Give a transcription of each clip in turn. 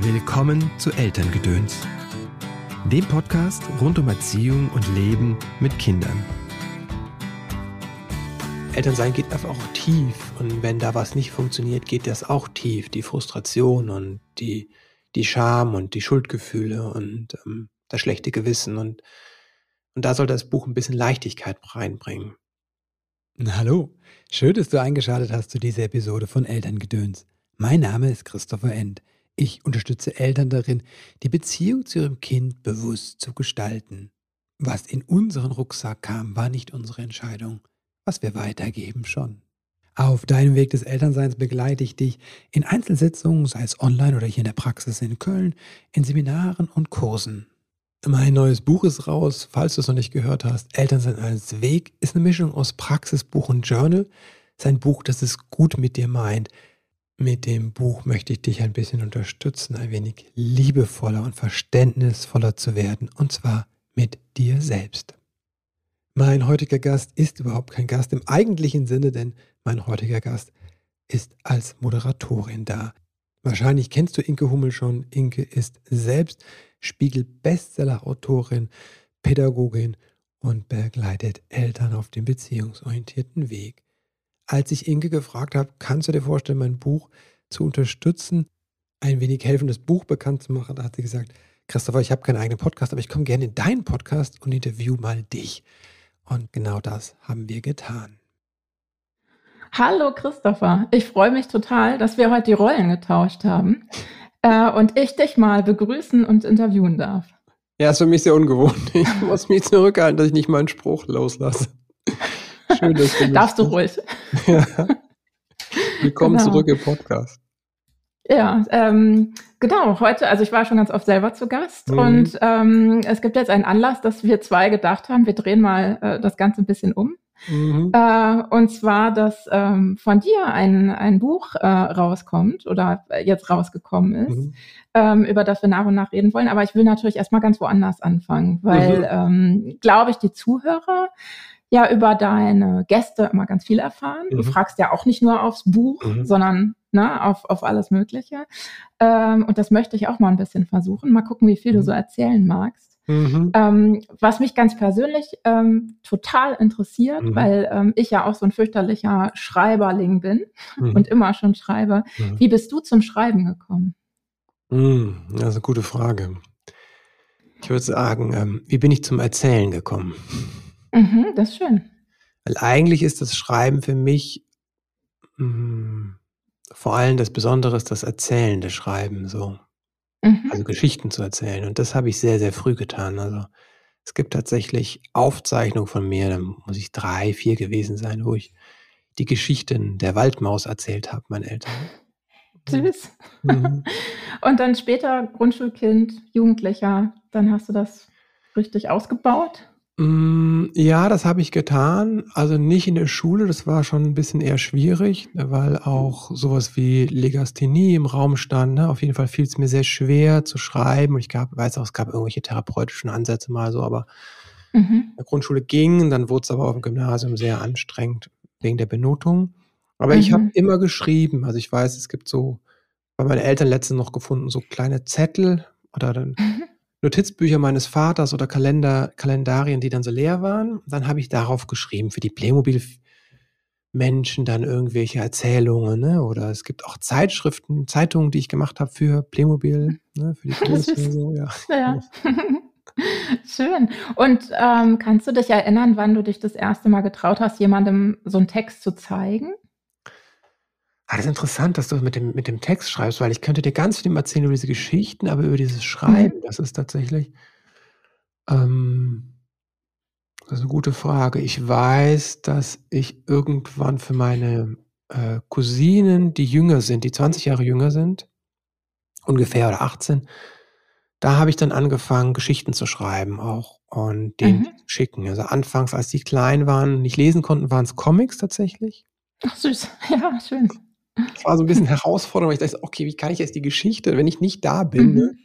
Willkommen zu Elterngedöns, dem Podcast rund um Erziehung und Leben mit Kindern. Elternsein geht einfach auch tief und wenn da was nicht funktioniert, geht das auch tief. Die Frustration und die, die Scham und die Schuldgefühle und ähm, das schlechte Gewissen und, und da soll das Buch ein bisschen Leichtigkeit reinbringen. Hallo, schön, dass du eingeschaltet hast zu dieser Episode von Elterngedöns. Mein Name ist Christopher End. Ich unterstütze Eltern darin, die Beziehung zu ihrem Kind bewusst zu gestalten. Was in unseren Rucksack kam, war nicht unsere Entscheidung. Was wir weitergeben schon. Auf deinem Weg des Elternseins begleite ich dich in Einzelsitzungen, sei es online oder hier in der Praxis in Köln, in Seminaren und Kursen. Mein neues Buch ist raus, falls du es noch nicht gehört hast. Elternsein als Weg ist eine Mischung aus Praxisbuch und Journal. Sein Buch, das es gut mit dir meint. Mit dem Buch möchte ich dich ein bisschen unterstützen, ein wenig liebevoller und verständnisvoller zu werden, und zwar mit dir selbst. Mein heutiger Gast ist überhaupt kein Gast im eigentlichen Sinne, denn mein heutiger Gast ist als Moderatorin da. Wahrscheinlich kennst du Inke Hummel schon. Inke ist selbst Spiegel-Bestseller-Autorin, Pädagogin und begleitet Eltern auf dem beziehungsorientierten Weg. Als ich Inke gefragt habe, kannst du dir vorstellen, mein Buch zu unterstützen, ein wenig helfen, das Buch bekannt zu machen, da hat sie gesagt, Christopher, ich habe keinen eigenen Podcast, aber ich komme gerne in deinen Podcast und interview mal dich. Und genau das haben wir getan. Hallo Christopher, ich freue mich total, dass wir heute die Rollen getauscht haben äh, und ich dich mal begrüßen und interviewen darf. Ja, ist für mich sehr ungewohnt. Ich muss mich zurückhalten, dass ich nicht meinen Spruch loslasse. Schön, dass du Darfst du ruhig. Ja. Willkommen genau. zurück im Podcast. Ja, ähm, genau. Heute, also ich war schon ganz oft selber zu Gast mhm. und ähm, es gibt jetzt einen Anlass, dass wir zwei gedacht haben, wir drehen mal äh, das Ganze ein bisschen um. Mhm. Äh, und zwar, dass ähm, von dir ein, ein Buch äh, rauskommt oder jetzt rausgekommen ist, mhm. ähm, über das wir nach und nach reden wollen. Aber ich will natürlich erstmal ganz woanders anfangen, weil, mhm. ähm, glaube ich, die Zuhörer ja über deine Gäste immer ganz viel erfahren. Mhm. Du fragst ja auch nicht nur aufs Buch, mhm. sondern ne, auf, auf alles Mögliche. Ähm, und das möchte ich auch mal ein bisschen versuchen. Mal gucken, wie viel mhm. du so erzählen magst. Mhm. Ähm, was mich ganz persönlich ähm, total interessiert, mhm. weil ähm, ich ja auch so ein fürchterlicher Schreiberling bin mhm. und immer schon schreibe. Wie bist du zum Schreiben gekommen? Das ist eine gute Frage. Ich würde sagen, ähm, wie bin ich zum Erzählen gekommen? Mhm, das ist schön. Weil eigentlich ist das Schreiben für mich mh, hm, vor allem das Besondere ist das erzählende Schreiben so. Mhm. Also Geschichten zu erzählen. Und das habe ich sehr, sehr früh getan. Also es gibt tatsächlich Aufzeichnungen von mir, da muss ich drei, vier gewesen sein, wo ich die Geschichten der Waldmaus erzählt habe, meinen Eltern. Süß. Mhm. Und dann später Grundschulkind, Jugendlicher, dann hast du das richtig ausgebaut? Mm, ja, das habe ich getan. Also nicht in der Schule, das war schon ein bisschen eher schwierig, weil auch sowas wie Legasthenie im Raum stand. Ne? Auf jeden Fall fiel es mir sehr schwer zu schreiben. Und ich gab, weiß auch, es gab irgendwelche therapeutischen Ansätze mal so, aber mhm. in der Grundschule ging, dann wurde es aber auf dem Gymnasium sehr anstrengend wegen der Benotung. Aber mhm. ich habe immer geschrieben. Also ich weiß, es gibt so, bei meinen Eltern letztens noch gefunden, so kleine Zettel oder dann mhm. Notizbücher meines Vaters oder Kalender, Kalendarien, die dann so leer waren. Dann habe ich darauf geschrieben für die Playmobil Menschen dann irgendwelche Erzählungen, ne? Oder es gibt auch Zeitschriften, Zeitungen, die ich gemacht habe für Playmobil, ne? für die Kids so, ja. ja. Schön. Und ähm, kannst du dich erinnern, wann du dich das erste Mal getraut hast, jemandem so einen Text zu zeigen? Ah, das ist interessant, dass du mit dem, mit dem Text schreibst, weil ich könnte dir ganz viel erzählen über diese Geschichten, aber über dieses Schreiben, Mhm. das ist tatsächlich, ähm, das ist eine gute Frage. Ich weiß, dass ich irgendwann für meine äh, Cousinen, die jünger sind, die 20 Jahre jünger sind, ungefähr oder 18, da habe ich dann angefangen, Geschichten zu schreiben auch und denen Mhm. zu schicken. Also anfangs, als die klein waren, und nicht lesen konnten, waren es Comics tatsächlich. Ach süß, ja, schön. Das war so ein bisschen herausfordernd, weil ich dachte, okay, wie kann ich jetzt die Geschichte, wenn ich nicht da bin? Ne? Mhm.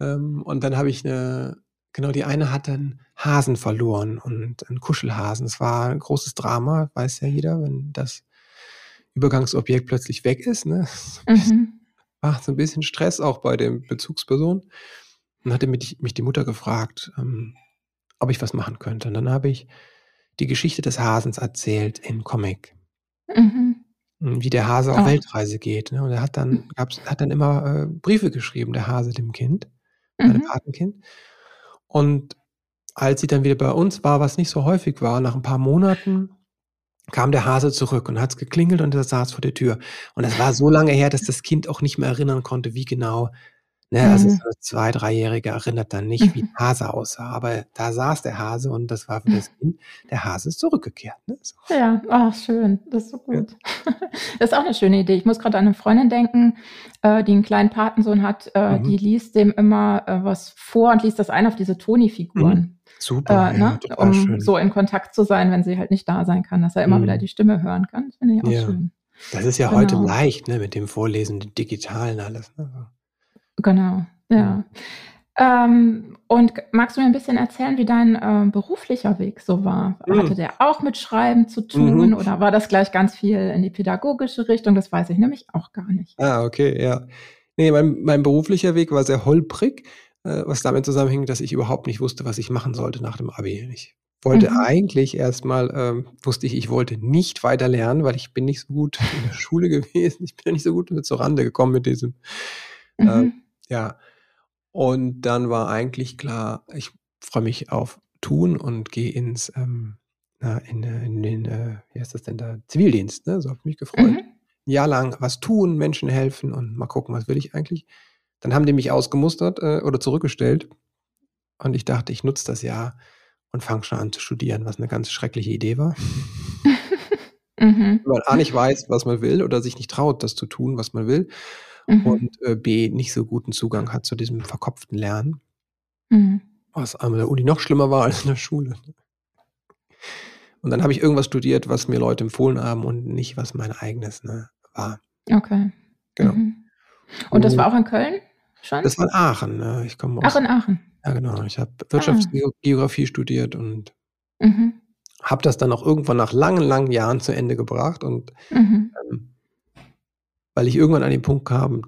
Ähm, und dann habe ich eine, genau, die eine hat einen Hasen verloren und einen Kuschelhasen. Es war ein großes Drama, weiß ja jeder, wenn das Übergangsobjekt plötzlich weg ist. Ne? Mhm. war so ein bisschen Stress auch bei dem Bezugsperson. Und hatte mich, mich die Mutter gefragt, ähm, ob ich was machen könnte. Und dann habe ich die Geschichte des Hasens erzählt im Comic. Mhm. Wie der Hase auf oh. Weltreise geht. Ne? Und er hat dann, mhm. gab's, hat dann immer äh, Briefe geschrieben, der Hase dem Kind, mhm. seinem Patenkind. Und als sie dann wieder bei uns war, was nicht so häufig war, nach ein paar Monaten kam der Hase zurück und hat es geklingelt und er saß vor der Tür. Und es war so lange her, dass das Kind auch nicht mehr erinnern konnte, wie genau Ne, also mhm. so zwei, dreijährige erinnert dann nicht, wie mhm. ein Hase aussah, aber da saß der Hase und das war für das Kind, der Hase ist zurückgekehrt. Ne? So. Ja, ach schön, das ist so gut. Ja. Das ist auch eine schöne Idee. Ich muss gerade an eine Freundin denken, äh, die einen kleinen Patensohn hat, äh, mhm. die liest dem immer äh, was vor und liest das ein auf diese Toni-Figuren. Mhm. Super, äh, ne? um schön. so in Kontakt zu sein, wenn sie halt nicht da sein kann, dass er immer wieder mhm. die Stimme hören kann. Das finde ich auch ja. schön. Das ist ja genau. heute leicht, ne, mit dem Vorlesen, dem Digitalen alles. Ne? Genau, ja. Ähm, und magst du mir ein bisschen erzählen, wie dein äh, beruflicher Weg so war? Mhm. Hatte der auch mit Schreiben zu tun mhm. oder war das gleich ganz viel in die pädagogische Richtung? Das weiß ich nämlich auch gar nicht. Ah, okay, ja. Nee, mein, mein beruflicher Weg war sehr holprig, äh, was damit zusammenhing, dass ich überhaupt nicht wusste, was ich machen sollte nach dem Abi. Ich wollte mhm. eigentlich erstmal, ähm, wusste ich, ich wollte nicht weiter lernen, weil ich bin nicht so gut in der Schule gewesen. Ich bin nicht so gut zur Rande gekommen mit diesem. Äh, mhm. Ja. Und dann war eigentlich klar, ich freue mich auf Tun und gehe ins ähm, in, in, den, äh, wie heißt das denn da, Zivildienst, ne? So habe ich mich gefreut. Mhm. Ein Jahr lang was tun, Menschen helfen und mal gucken, was will ich eigentlich. Dann haben die mich ausgemustert äh, oder zurückgestellt. Und ich dachte, ich nutze das Jahr und fange schon an zu studieren, was eine ganz schreckliche Idee war. mhm. Wenn man A nicht weiß, was man will oder sich nicht traut, das zu tun, was man will mhm. und äh, B nicht so guten Zugang hat zu diesem verkopften Lernen. Mhm. Was an der Uni noch schlimmer war als in der Schule. Und dann habe ich irgendwas studiert, was mir Leute empfohlen haben und nicht, was mein eigenes ne, war. Okay. Genau. Mhm. Und das war auch in Köln schon? Das war in Aachen. Ne? Ich komme Ach, in Aachen. Ja, genau. Ich habe Wirtschaftsgeografie ah. studiert und mhm. habe das dann auch irgendwann nach langen, langen Jahren zu Ende gebracht. Und mhm. ähm, weil ich irgendwann an den Punkt kam,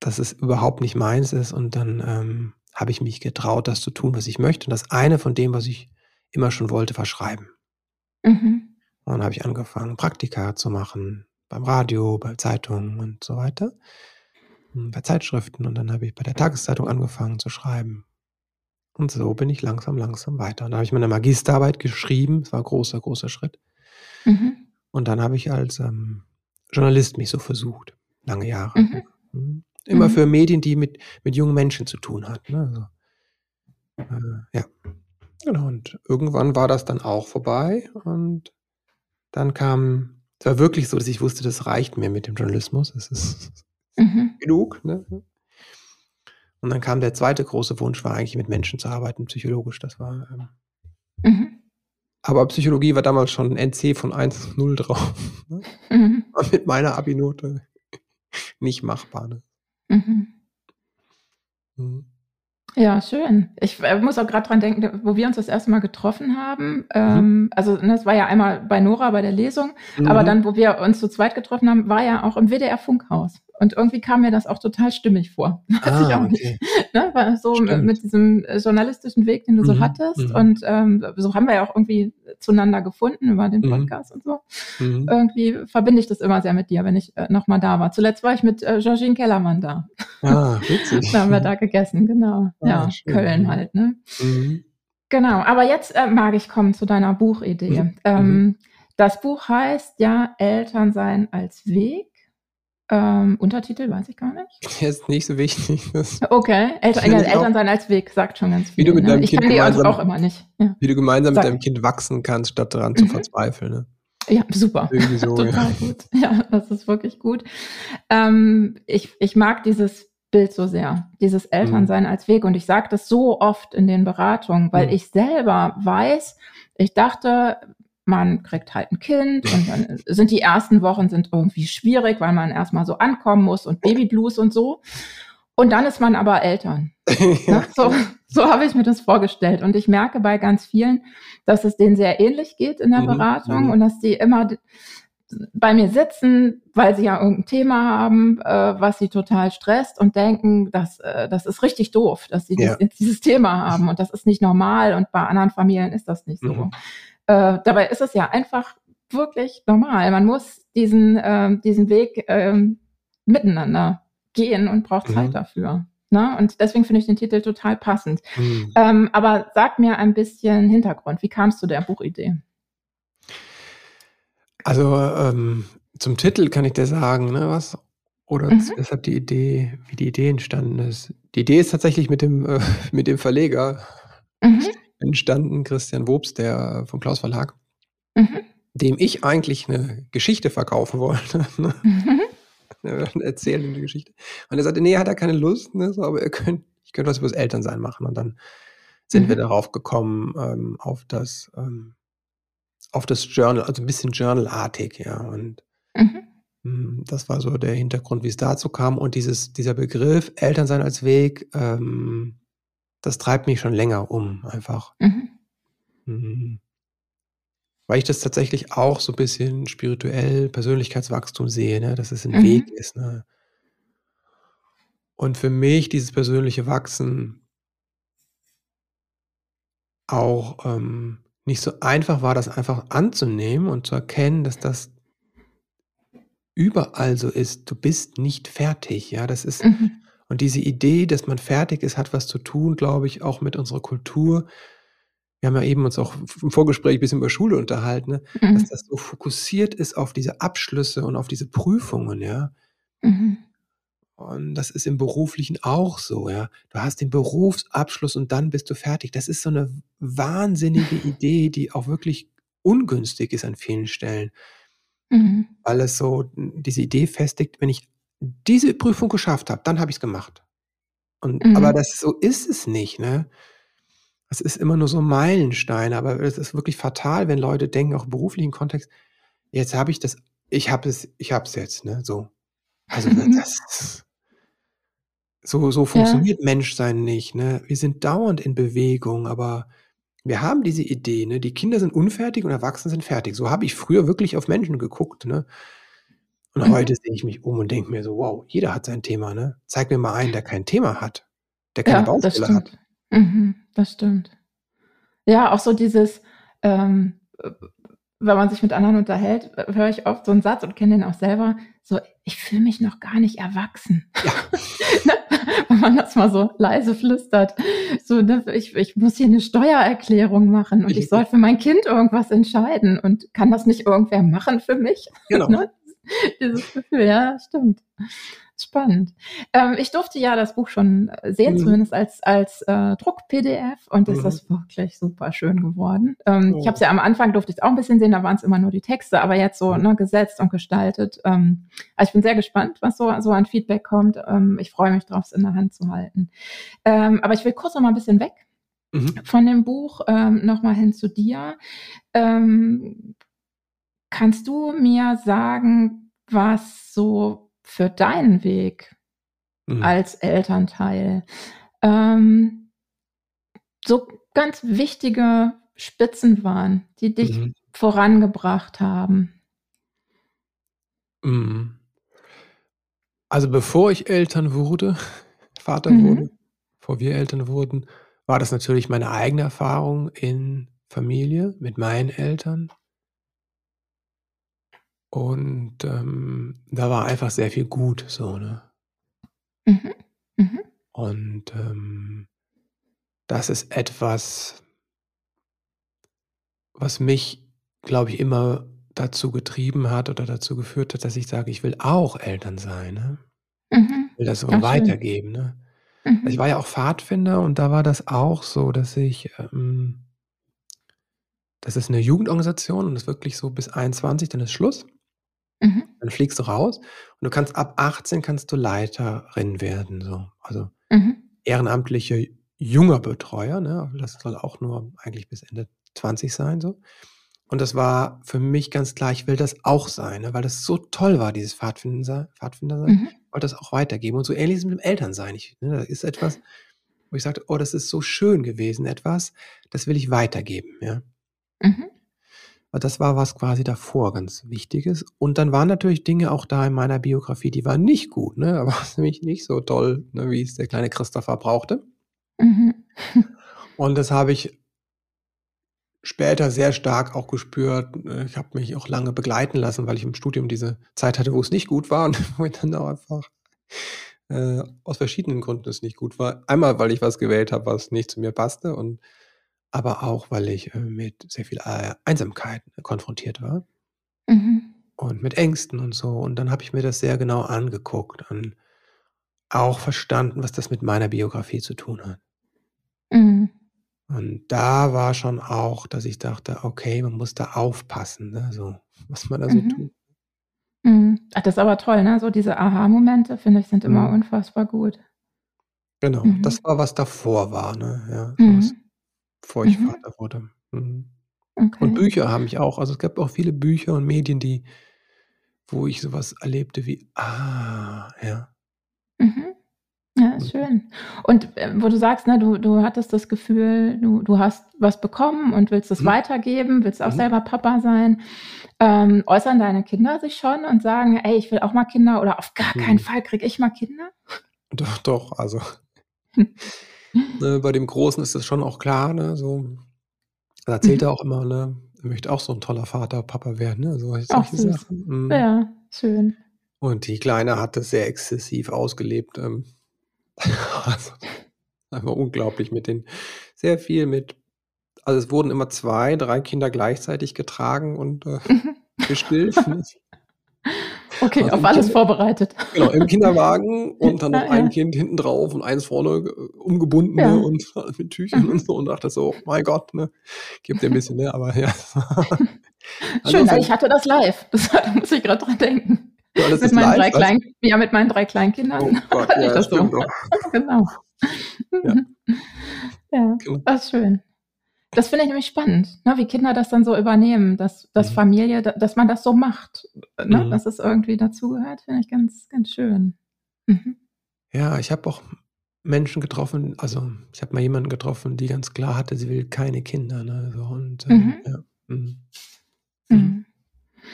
dass es überhaupt nicht meins ist und dann ähm, habe ich mich getraut, das zu tun, was ich möchte. Und das eine von dem, was ich immer schon wollte, war schreiben. Mhm. Und dann habe ich angefangen, Praktika zu machen, beim Radio, bei Zeitungen und so weiter, bei Zeitschriften. Und dann habe ich bei der Tageszeitung angefangen zu schreiben. Und so bin ich langsam, langsam weiter. Und dann habe ich meine Magisterarbeit geschrieben. Es war ein großer, großer Schritt. Mhm. Und dann habe ich als ähm, Journalist mich so versucht lange Jahre. Mhm. mhm. Immer mhm. für Medien, die mit, mit jungen Menschen zu tun hatten. Ne? Also, äh, ja. Genau. Und irgendwann war das dann auch vorbei. Und dann kam, es war wirklich so, dass ich wusste, das reicht mir mit dem Journalismus. Es ist mhm. genug. Ne? Und dann kam der zweite große Wunsch, war eigentlich mit Menschen zu arbeiten, psychologisch. Das war. Ähm, mhm. Aber Psychologie war damals schon ein NC von 1,0 drauf. Ne? Mhm. Mit meiner Abi-Note nicht machbar. Ne? Mhm. Mhm. Ja, schön. Ich äh, muss auch gerade dran denken, wo wir uns das erste Mal getroffen haben. Mhm. Ähm, also ne, das war ja einmal bei Nora bei der Lesung, mhm. aber dann, wo wir uns zu zweit getroffen haben, war ja auch im WDR Funkhaus. Und irgendwie kam mir das auch total stimmig vor. Weiß ah, ich auch okay. nicht. Ne? War so Stimmt. mit diesem äh, journalistischen Weg, den du so mhm. hattest. Mhm. Und ähm, so haben wir ja auch irgendwie zueinander gefunden über den mhm. Podcast mhm. und so. Mhm. Irgendwie verbinde ich das immer sehr mit dir, wenn ich äh, nochmal da war. Zuletzt war ich mit äh, Georgine Kellermann da. Ah, witzig. da haben wir da gegessen, genau. Ah, ja, schön. Köln halt, ne? Mhm. Genau, aber jetzt äh, mag ich kommen zu deiner Buchidee. Ähm, das Buch heißt ja Elternsein als Weg. Ähm, Untertitel weiß ich gar nicht. Ist nicht so wichtig. okay, Eltern, Eltern sein als Weg sagt schon ganz viel. Wie du mit ne? deinem ich kind kann die auch immer nicht. Ja. Wie du gemeinsam Sag. mit deinem Kind wachsen kannst, statt daran mhm. zu verzweifeln. Ne? Ja, super. So, Total ja. gut. Ja, das ist wirklich gut. Ähm, ich, ich mag dieses Bild so sehr, dieses Elternsein mhm. als Weg. Und ich sage das so oft in den Beratungen, weil mhm. ich selber weiß, ich dachte, man kriegt halt ein Kind und dann sind die ersten Wochen sind irgendwie schwierig, weil man erstmal so ankommen muss und Babyblues und so. Und dann ist man aber Eltern. ja. Ne? So, so habe ich mir das vorgestellt. Und ich merke bei ganz vielen, dass es denen sehr ähnlich geht in der mhm. Beratung mhm. und dass die immer bei mir sitzen, weil sie ja irgendein Thema haben, äh, was sie total stresst und denken, dass, äh, das ist richtig doof, dass sie ja. dieses, dieses, Thema haben und das ist nicht normal und bei anderen Familien ist das nicht so. Mhm. Äh, dabei ist es ja einfach wirklich normal. Man muss diesen, äh, diesen Weg äh, miteinander gehen und braucht mhm. Zeit dafür. Ne? Und deswegen finde ich den Titel total passend. Mhm. Ähm, aber sag mir ein bisschen Hintergrund. Wie kamst du der Buchidee? Also ähm, zum Titel kann ich dir sagen, ne, was? Oder mhm. weshalb die Idee, wie die Idee entstanden ist. Die Idee ist tatsächlich mit dem, äh, mit dem Verleger mhm. Entstanden, Christian Wobst, der vom Klaus Verlag, mhm. dem ich eigentlich eine Geschichte verkaufen wollte. Ne? Mhm. eine erzählende Geschichte. Und er sagte, nee, hat er keine Lust, ne, so, aber er könnt, ich könnte was über das Elternsein machen. Und dann sind wir mhm. darauf gekommen, ähm, auf das ähm, auf das Journal, also ein bisschen journalartig, ja. Und mhm. Hm, das war so der Hintergrund, wie es dazu kam. Und dieses, dieser Begriff Elternsein als Weg, ähm, das treibt mich schon länger um, einfach. Mhm. Mhm. Weil ich das tatsächlich auch so ein bisschen spirituell Persönlichkeitswachstum sehe, ne? dass es ein mhm. Weg ist. Ne? Und für mich dieses persönliche Wachsen auch ähm, nicht so einfach war, das einfach anzunehmen und zu erkennen, dass das überall so ist. Du bist nicht fertig, ja, das ist mhm. Und diese Idee, dass man fertig ist, hat was zu tun, glaube ich, auch mit unserer Kultur. Wir haben ja eben uns auch im Vorgespräch ein bisschen über Schule unterhalten, ne? mhm. dass das so fokussiert ist auf diese Abschlüsse und auf diese Prüfungen, ja. Mhm. Und das ist im Beruflichen auch so, ja. Du hast den Berufsabschluss und dann bist du fertig. Das ist so eine wahnsinnige Idee, die auch wirklich ungünstig ist an vielen Stellen. Mhm. Weil es so diese Idee festigt, wenn ich diese Prüfung geschafft habe, dann habe ich es gemacht. Und, mhm. aber das so ist es nicht, ne? Es ist immer nur so ein Meilenstein, aber es ist wirklich fatal, wenn Leute denken, auch im beruflichen Kontext, jetzt habe ich das, ich habe es, ich habe es jetzt, ne? So. Also das, so, so funktioniert ja. Menschsein nicht. Ne? Wir sind dauernd in Bewegung, aber wir haben diese Idee, ne? die Kinder sind unfertig und Erwachsene sind fertig. So habe ich früher wirklich auf Menschen geguckt. Ne? Und mhm. heute sehe ich mich um und denke mir so, wow, jeder hat sein Thema. Ne? Zeig mir mal einen, der kein Thema hat, der keine ja, Baustelle hat. Mhm, das stimmt. Ja, auch so dieses, ähm, wenn man sich mit anderen unterhält, höre ich oft so einen Satz und kenne den auch selber, so, ich fühle mich noch gar nicht erwachsen. Ja. Ne? wenn man das mal so leise flüstert. So, ne, ich, ich muss hier eine Steuererklärung machen und ich soll für mein Kind irgendwas entscheiden und kann das nicht irgendwer machen für mich? Genau. ne? Dieses Gefühl, ja, stimmt. Spannend. Ähm, ich durfte ja das Buch schon sehen, mhm. zumindest als, als äh, Druck-PDF und es mhm. ist wirklich super schön geworden. Ähm, oh. Ich habe es ja am Anfang, durfte ich es auch ein bisschen sehen, da waren es immer nur die Texte, aber jetzt so ne, gesetzt und gestaltet. Ähm, also ich bin sehr gespannt, was so, so an Feedback kommt. Ähm, ich freue mich drauf, es in der Hand zu halten. Ähm, aber ich will kurz noch mal ein bisschen weg mhm. von dem Buch, ähm, noch mal hin zu dir. Kannst du mir sagen, was so für deinen Weg mhm. als Elternteil ähm, so ganz wichtige Spitzen waren, die dich mhm. vorangebracht haben? Mhm. Also bevor ich Eltern wurde, Vater mhm. wurde, bevor wir Eltern wurden, war das natürlich meine eigene Erfahrung in Familie mit meinen Eltern. Und, ähm, da war einfach sehr viel gut so, ne? Mhm. Mhm. Und, ähm, das ist etwas was mich, glaube ich, immer dazu getrieben hat oder dazu geführt hat, dass ich sage: „Ich will auch Eltern sein“, ne? Mhm. Will das so Ach, weitergeben, ne? Also, ich war ja auch Pfadfinder und da war das auch so, dass ich, ähm das ist 'ne Jugendorganisation und ist wirklich so bis 21, dann ist Schluss. Mhm. Dann fliegst du raus und du kannst ab 18 kannst du Leiterin werden, so. Also, mhm. ehrenamtliche junger Betreuer, ne? Das soll auch nur eigentlich bis Ende 20 sein, so. Und das war für mich ganz klar, ich will das auch sein, ne, weil das so toll war, dieses Pfadfinder Pfadfindersein. Mhm. Ich wollte das auch weitergeben. Und so ähnlich ist es mit dem Elternsein. Ich, ne, das ist etwas, wo ich sagte, oh, das ist so schön gewesen, etwas, das will ich weitergeben, ja. Mhm. Das war was quasi davor ganz Wichtiges. Und dann waren natürlich Dinge auch da in meiner Biografie, die waren nicht gut, ne? aber nämlich nicht so toll, ne, wie es der kleine Christopher brauchte. Mhm. Und das habe ich später sehr stark auch gespürt. Ich habe mich auch lange begleiten lassen, weil ich im Studium diese Zeit hatte, wo es nicht gut war und wo ich dann auch einfach äh, aus verschiedenen Gründen es nicht gut war. Einmal, weil ich was gewählt habe, was nicht zu mir passte und aber auch, weil ich äh, mit sehr viel äh, Einsamkeit konfrontiert war mhm. und mit Ängsten und so. Und dann habe ich mir das sehr genau angeguckt und auch verstanden, was das mit meiner Biografie zu tun hat. Mhm. Und da war schon auch, dass ich dachte, okay, man muss da aufpassen, ne? so, was man da so mhm. tut. Mhm. Ach, das ist aber toll, ne? So diese Aha-Momente, finde ich, sind immer mhm. unfassbar gut. Genau, mhm. das war, was davor war, ne? Ja, mhm. Bevor ich mhm. Vater wurde. Mhm. Okay. Und Bücher haben mich auch, also es gab auch viele Bücher und Medien, die, wo ich sowas erlebte wie, ah, ja. Mhm. Ja, schön. Und äh, wo du sagst, ne, du, du hattest das Gefühl, du, du hast was bekommen und willst es mhm. weitergeben, willst auch mhm. selber Papa sein. Ähm, äußern deine Kinder sich schon und sagen, ey, ich will auch mal Kinder oder auf gar keinen mhm. Fall kriege ich mal Kinder? Doch, doch, also ne, bei dem Großen ist das schon auch klar, ne, so, da erzählt mhm. er auch immer, ne, er möchte auch so ein toller Vater, Papa werden, ne, so solche Ach, Sachen. Mhm. Ja, schön. Und die Kleine hat das sehr exzessiv ausgelebt, ähm, also, einfach unglaublich mit den, sehr viel mit, also es wurden immer zwei, drei Kinder gleichzeitig getragen und äh, gestillt. Okay, also auf alles kind, vorbereitet. Genau, im Kinderwagen und dann noch ja, ein ja. Kind hinten drauf und eins vorne äh, umgebunden ja. ne, und mit Tüchern mhm. und so und dachte so, oh mein Gott, ne, gibt ja ein bisschen, ne, aber ja. Schön, also, ich hatte das live, das, da muss ich gerade dran denken. Ja, mit meinen live, drei kleinen, ja, mit meinen drei Kleinkindern. Oh Gott, ja, das so. genau. Ja. ja, genau. das ist schön. Das finde ich nämlich spannend, ne, wie Kinder das dann so übernehmen, dass, dass mhm. Familie, dass man das so macht, ne, mhm. dass es irgendwie dazugehört, finde ich ganz, ganz schön. Mhm. Ja, ich habe auch Menschen getroffen, also ich habe mal jemanden getroffen, die ganz klar hatte, sie will keine Kinder. Ne, so, und äh, mhm. ja, mhm. Mhm.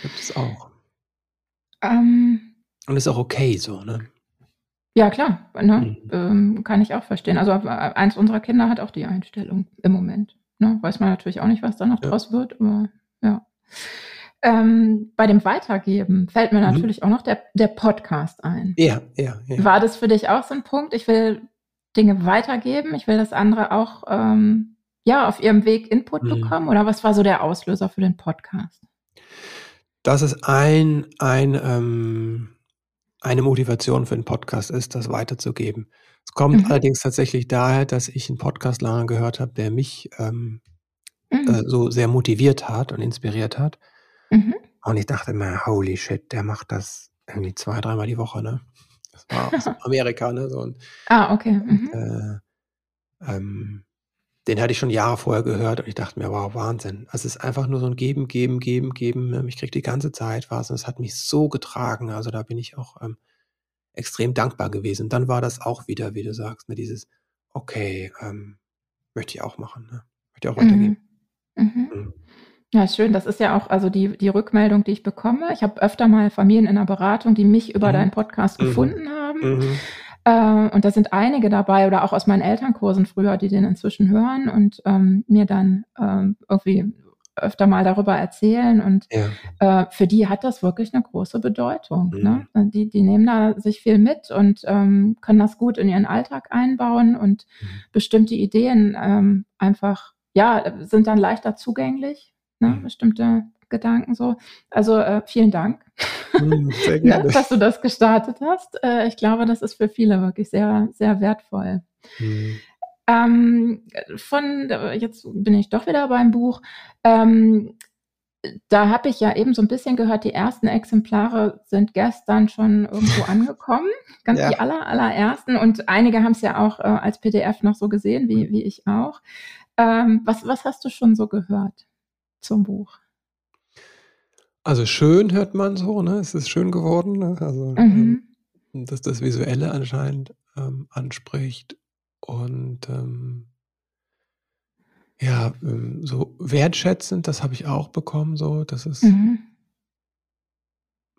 Gibt es auch. Ähm, Und ist auch okay so, ne? Ja, klar, ne? Mhm. Ähm, kann ich auch verstehen. Also äh, eins unserer Kinder hat auch die Einstellung im Moment. Ne? Weiß man natürlich auch nicht, was da noch ja. draus wird, aber ja. Ähm, bei dem Weitergeben fällt mir mhm. natürlich auch noch der, der Podcast ein. Ja, ja, ja. War das für dich auch so ein Punkt? Ich will Dinge weitergeben, ich will, dass andere auch ähm, ja, auf ihrem Weg Input mhm. bekommen? Oder was war so der Auslöser für den Podcast? dass es ein, ein, ähm, eine Motivation für einen Podcast ist, das weiterzugeben. Es kommt mhm. allerdings tatsächlich daher, dass ich einen Podcast lange gehört habe, der mich ähm, mhm. äh, so sehr motiviert hat und inspiriert hat. Mhm. Und ich dachte mir, holy shit, der macht das irgendwie zwei, dreimal die Woche, ne? Das war aus Amerika, ne? So, und, ah, okay. Mhm. Äh, ähm, den hatte ich schon Jahre vorher gehört und ich dachte mir, wow, Wahnsinn. Also es ist einfach nur so ein Geben, Geben, Geben, Geben. Ne? Ich kriege die ganze Zeit was und es hat mich so getragen. Also da bin ich auch ähm, extrem dankbar gewesen. Und dann war das auch wieder, wie du sagst, ne, dieses, okay, ähm, möchte ich auch machen, ne? möchte ich auch weitergehen. Mhm. Mhm. Mhm. Ja, schön. Das ist ja auch also die, die Rückmeldung, die ich bekomme. Ich habe öfter mal Familien in der Beratung, die mich über mhm. deinen Podcast mhm. gefunden haben. Mhm. Äh, und da sind einige dabei oder auch aus meinen Elternkursen früher, die den inzwischen hören und ähm, mir dann ähm, irgendwie öfter mal darüber erzählen. Und ja. äh, für die hat das wirklich eine große Bedeutung. Mhm. Ne? Die, die nehmen da sich viel mit und ähm, können das gut in ihren Alltag einbauen und mhm. bestimmte Ideen ähm, einfach, ja, sind dann leichter zugänglich. Ne? Mhm. Bestimmte Gedanken so. Also äh, vielen Dank, hm, sehr gerne. dass du das gestartet hast. Äh, ich glaube, das ist für viele wirklich sehr, sehr wertvoll. Mhm. Ähm, von, jetzt bin ich doch wieder beim Buch. Ähm, da habe ich ja eben so ein bisschen gehört, die ersten Exemplare sind gestern schon irgendwo angekommen, ganz ja. die aller, allerersten. Und einige haben es ja auch äh, als PDF noch so gesehen, wie, wie ich auch. Ähm, was, was hast du schon so gehört zum Buch? Also schön hört man so, ne? Es ist schön geworden, ne? Also, mhm. ähm, dass das Visuelle anscheinend ähm, anspricht. Und ähm, ja, ähm, so wertschätzend, das habe ich auch bekommen, so, dass es, mhm.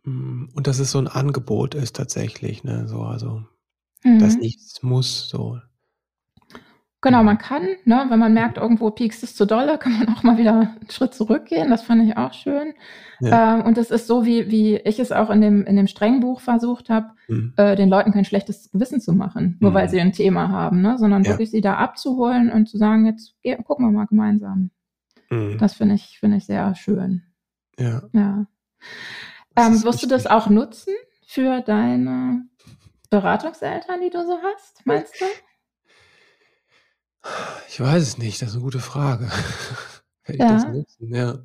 Mm, und dass es so ein Angebot ist tatsächlich, ne, so, also, mhm. dass nichts muss, so. Genau, man kann, ne, wenn man merkt, irgendwo piekst es zu dolle, kann man auch mal wieder einen Schritt zurückgehen. Das fand ich auch schön. Ja. Ähm, und es ist so, wie, wie ich es auch in dem, in dem strengen Buch versucht habe, mhm. äh, den Leuten kein schlechtes Gewissen zu machen, nur mhm. weil sie ein Thema haben, ne, sondern ja. wirklich sie da abzuholen und zu sagen, jetzt geh, gucken wir mal gemeinsam. Mhm. Das finde ich, finde ich sehr schön. Ja. ja. Ähm, wirst du das auch nutzen für deine Beratungseltern, die du so hast, meinst du? Ich weiß es nicht, das ist eine gute Frage. Werde ich das nutzen, ja.